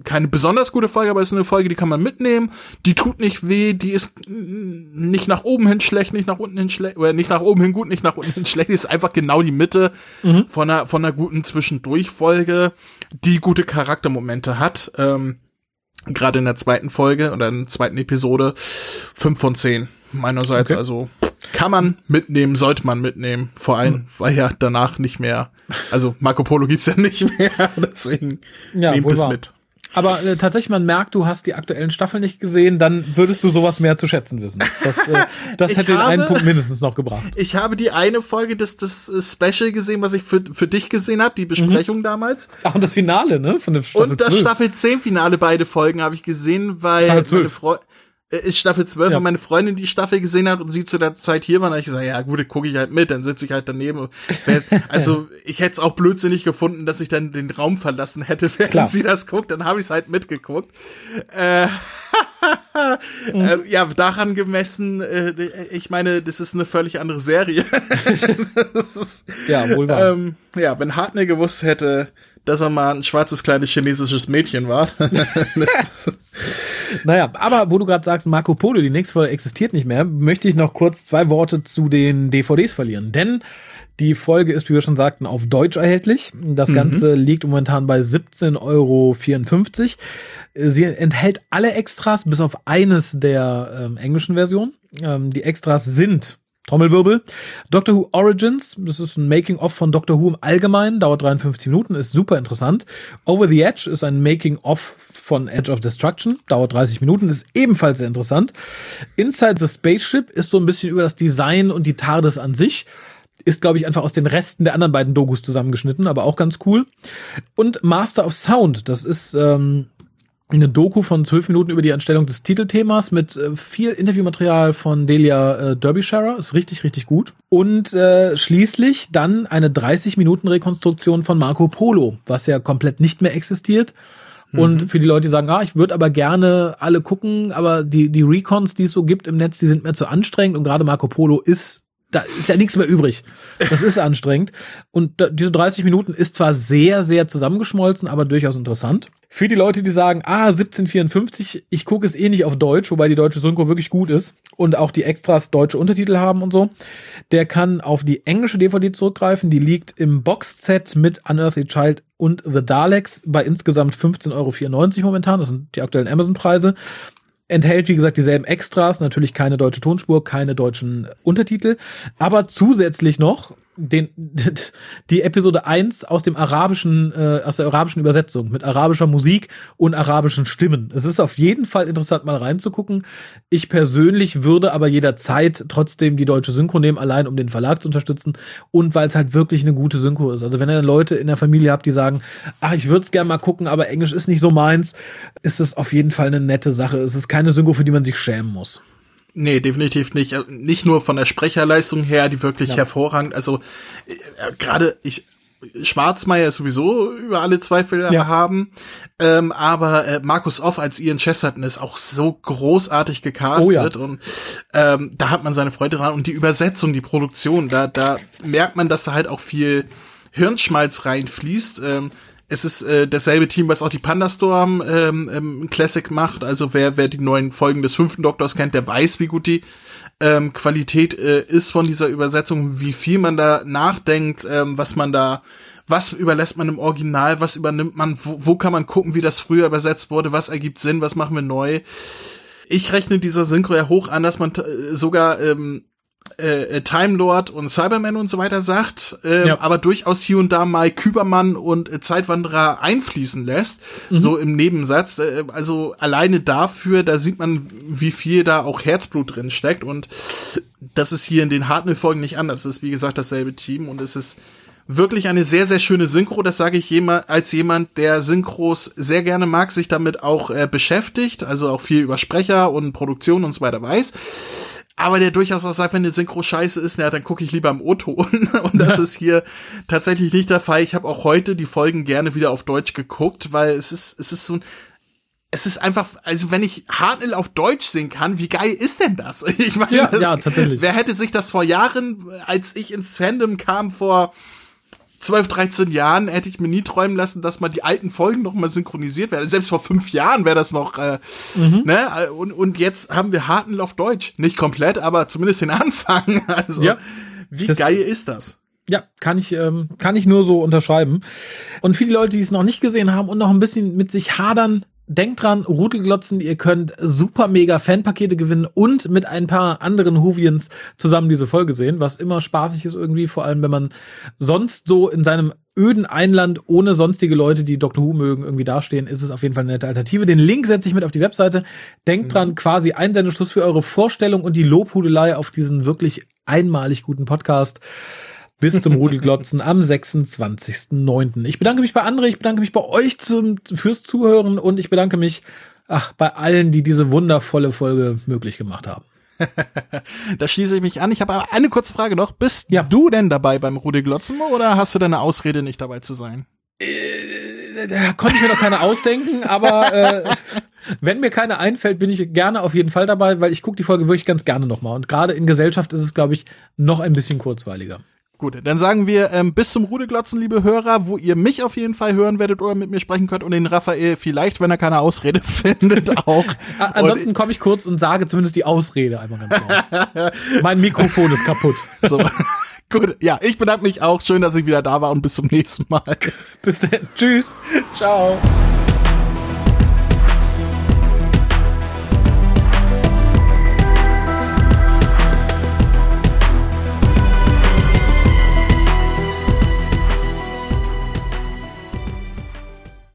keine besonders gute Folge, aber ist eine Folge, die kann man mitnehmen. Die tut nicht weh, die ist nicht nach oben hin schlecht, nicht nach unten hin schlecht, oder nicht nach oben hin gut, nicht nach unten hin schlecht. Die ist einfach genau die Mitte mhm. von einer, von einer guten Zwischendurchfolge, die gute Charaktermomente hat. Ähm, gerade in der zweiten Folge oder in der zweiten Episode fünf von zehn meinerseits. Okay. Also kann man mitnehmen, sollte man mitnehmen. Vor allem, hm. weil ja danach nicht mehr, also Marco Polo gibt's ja nicht mehr, [laughs] deswegen ja, nehmt es mit. Aber äh, tatsächlich, man merkt, du hast die aktuellen Staffeln nicht gesehen, dann würdest du sowas mehr zu schätzen wissen. Das, äh, [laughs] das hätte den einen Punkt mindestens noch gebracht. Ich habe die eine Folge des, des Special gesehen, was ich für, für dich gesehen habe, die Besprechung mhm. damals. Ach, und das Finale, ne? Von der Staffel Und das 12. Staffel 10 Finale, beide Folgen habe ich gesehen, weil meine äh, ist Staffel 12 ja. und meine Freundin die Staffel gesehen hat und sie zu der Zeit hier war, dann habe ich gesagt, ja gut, gucke ich halt mit, dann sitze ich halt daneben. [laughs] Also ich hätte es auch blödsinnig gefunden, dass ich dann den Raum verlassen hätte, [laughs] während Klar. sie das guckt, dann habe ich es halt mitgeguckt. Äh, [laughs] mhm. äh, ja, daran gemessen, äh, ich meine, das ist eine völlig andere Serie. ist, ja, wohl wahr. Ähm, ja, wenn Hartnell gewusst hätte, dass er mal ein schwarzes kleines chinesisches Mädchen war. [laughs] naja, aber wo du gerade sagst, Marco Polo, die nächste Folge existiert nicht mehr, möchte ich noch kurz zwei Worte zu den DVDs verlieren. Denn die Folge ist, wie wir schon sagten, auf Deutsch erhältlich. Das mhm. Ganze liegt momentan bei 17,54 Euro. Sie enthält alle Extras bis auf eines der ähm, englischen Versionen. Ähm, die Extras sind Trommelwirbel. Doctor Who Origins, das ist ein Making-of von Doctor Who im Allgemeinen, dauert 53 Minuten, ist super interessant. Over the Edge ist ein Making-of von Edge of Destruction, dauert 30 Minuten, ist ebenfalls sehr interessant. Inside the Spaceship ist so ein bisschen über das Design und die TARDIS an sich. Ist, glaube ich, einfach aus den Resten der anderen beiden Dokus zusammengeschnitten, aber auch ganz cool. Und Master of Sound, das ist ähm, eine Doku von zwölf Minuten über die Anstellung des Titelthemas mit äh, viel Interviewmaterial von Delia äh, Derbyshire. Ist richtig, richtig gut. Und äh, schließlich dann eine 30 Minuten Rekonstruktion von Marco Polo, was ja komplett nicht mehr existiert. Und mhm. für die Leute, die sagen, ah, ich würde aber gerne alle gucken, aber die, die Recons, die es so gibt im Netz, die sind mir zu anstrengend und gerade Marco Polo ist da ist ja nichts mehr übrig. Das ist anstrengend. Und diese 30 Minuten ist zwar sehr, sehr zusammengeschmolzen, aber durchaus interessant. Für die Leute, die sagen, ah, 1754, ich gucke es eh nicht auf Deutsch, wobei die deutsche Synchro wirklich gut ist und auch die Extras deutsche Untertitel haben und so, der kann auf die englische DVD zurückgreifen. Die liegt im Boxset mit Unearthly Child und The Daleks bei insgesamt 15,94 Euro momentan. Das sind die aktuellen Amazon-Preise. Enthält, wie gesagt, dieselben Extras, natürlich keine deutsche Tonspur, keine deutschen Untertitel, aber zusätzlich noch den, [laughs] die Episode 1 aus dem arabischen, äh, aus der arabischen Übersetzung mit arabischer Musik und arabischen Stimmen. Es ist auf jeden Fall interessant, mal reinzugucken. Ich persönlich würde aber jederzeit trotzdem die deutsche Synchro nehmen, allein um den Verlag zu unterstützen und weil es halt wirklich eine gute Synchro ist. Also wenn ihr Leute in der Familie habt, die sagen, ach, ich würde es gerne mal gucken, aber Englisch ist nicht so meins, ist es auf jeden Fall eine nette Sache. Es ist keine Synchro, für die man sich schämen muss. Nee, definitiv nicht. Äh, nicht nur von der Sprecherleistung her, die wirklich ja. hervorragend, also äh, gerade ich Schwarzmeier ist sowieso über alle Zweifel ja. haben, ähm, aber äh, Markus Off als Ian Chesterton ist auch so großartig gecastet oh ja. und ähm, da hat man seine Freude dran und die Übersetzung, die Produktion, da da merkt man, dass da halt auch viel Hirnschmalz reinfließt. Ähm, es ist äh, dasselbe Team, was auch die Pandastorm ähm, ähm, Classic macht. Also wer, wer die neuen Folgen des fünften Doktors kennt, der weiß, wie gut die ähm, Qualität äh, ist von dieser Übersetzung, wie viel man da nachdenkt, ähm, was man da, was überlässt man im Original, was übernimmt man, wo, wo kann man gucken, wie das früher übersetzt wurde, was ergibt Sinn, was machen wir neu. Ich rechne dieser Synchro ja hoch an, dass man äh, sogar ähm, äh, äh, Time Lord und Cyberman und so weiter sagt, äh, ja. aber durchaus hier und da mal Kübermann und äh, Zeitwanderer einfließen lässt, mhm. so im Nebensatz. Äh, also alleine dafür, da sieht man, wie viel da auch Herzblut drin steckt und das ist hier in den Hartnell-Folgen nicht anders. Es ist wie gesagt dasselbe Team und es ist wirklich eine sehr, sehr schöne Synchro. Das sage ich jemand, als jemand, der Synchros sehr gerne mag, sich damit auch äh, beschäftigt, also auch viel über Sprecher und Produktion und so weiter weiß aber der durchaus auch sagt, wenn eine Synchro scheiße ist, ja, dann gucke ich lieber im O-Ton. [laughs] Und das ja. ist hier tatsächlich nicht der Fall. Ich habe auch heute die Folgen gerne wieder auf Deutsch geguckt, weil es ist, es ist so ein, es ist einfach, also wenn ich Hartnell auf Deutsch singen kann, wie geil ist denn das? [laughs] Ich meine, ja, das, ja, tatsächlich. wer hätte sich das vor Jahren, als ich ins Fandom kam, vor 12, 13 Jahren hätte ich mir nie träumen lassen, dass mal die alten Folgen noch mal synchronisiert werden. Selbst vor fünf Jahren wäre das noch, äh, mhm. ne? Und, und jetzt haben wir Harten auf Deutsch. Nicht komplett, aber zumindest den [laughs] Anfang. Also, ja, wie das, geil ist das? Ja, kann ich, ähm, kann ich nur so unterschreiben. Und die Leute, die es noch nicht gesehen haben und noch ein bisschen mit sich hadern, Denkt dran, Rudelglotzen, ihr könnt super mega Fanpakete gewinnen und mit ein paar anderen Huvians zusammen diese Folge sehen, was immer spaßig ist irgendwie, vor allem wenn man sonst so in seinem öden Einland ohne sonstige Leute, die Dr. Who mögen, irgendwie dastehen, ist es auf jeden Fall eine nette Alternative. Den Link setze ich mit auf die Webseite. Denkt mhm. dran, quasi ein Sendeschluss für eure Vorstellung und die Lobhudelei auf diesen wirklich einmalig guten Podcast bis zum Rudelglotzen am 26.09. Ich bedanke mich bei André, ich bedanke mich bei euch zum, fürs Zuhören und ich bedanke mich ach, bei allen, die diese wundervolle Folge möglich gemacht haben. [laughs] da schließe ich mich an. Ich habe eine kurze Frage noch. Bist ja. du denn dabei beim Rudelglotzen oder hast du deine Ausrede, nicht dabei zu sein? Äh, da konnte ich mir noch keine ausdenken, aber äh, [laughs] wenn mir keine einfällt, bin ich gerne auf jeden Fall dabei, weil ich gucke die Folge wirklich ganz gerne nochmal. Und gerade in Gesellschaft ist es, glaube ich, noch ein bisschen kurzweiliger. Gut, dann sagen wir ähm, bis zum Rudelglotzen, liebe Hörer, wo ihr mich auf jeden Fall hören werdet oder mit mir sprechen könnt und den Raphael vielleicht, wenn er keine Ausrede [laughs] findet, auch. Ansonsten komme ich kurz und sage zumindest die Ausrede einmal ganz laut. [laughs] mein Mikrofon ist kaputt. [laughs] So. Gut, ja, ich bedanke mich auch. Schön, dass ich wieder da war und bis zum nächsten Mal. Bis dann. Tschüss. Ciao.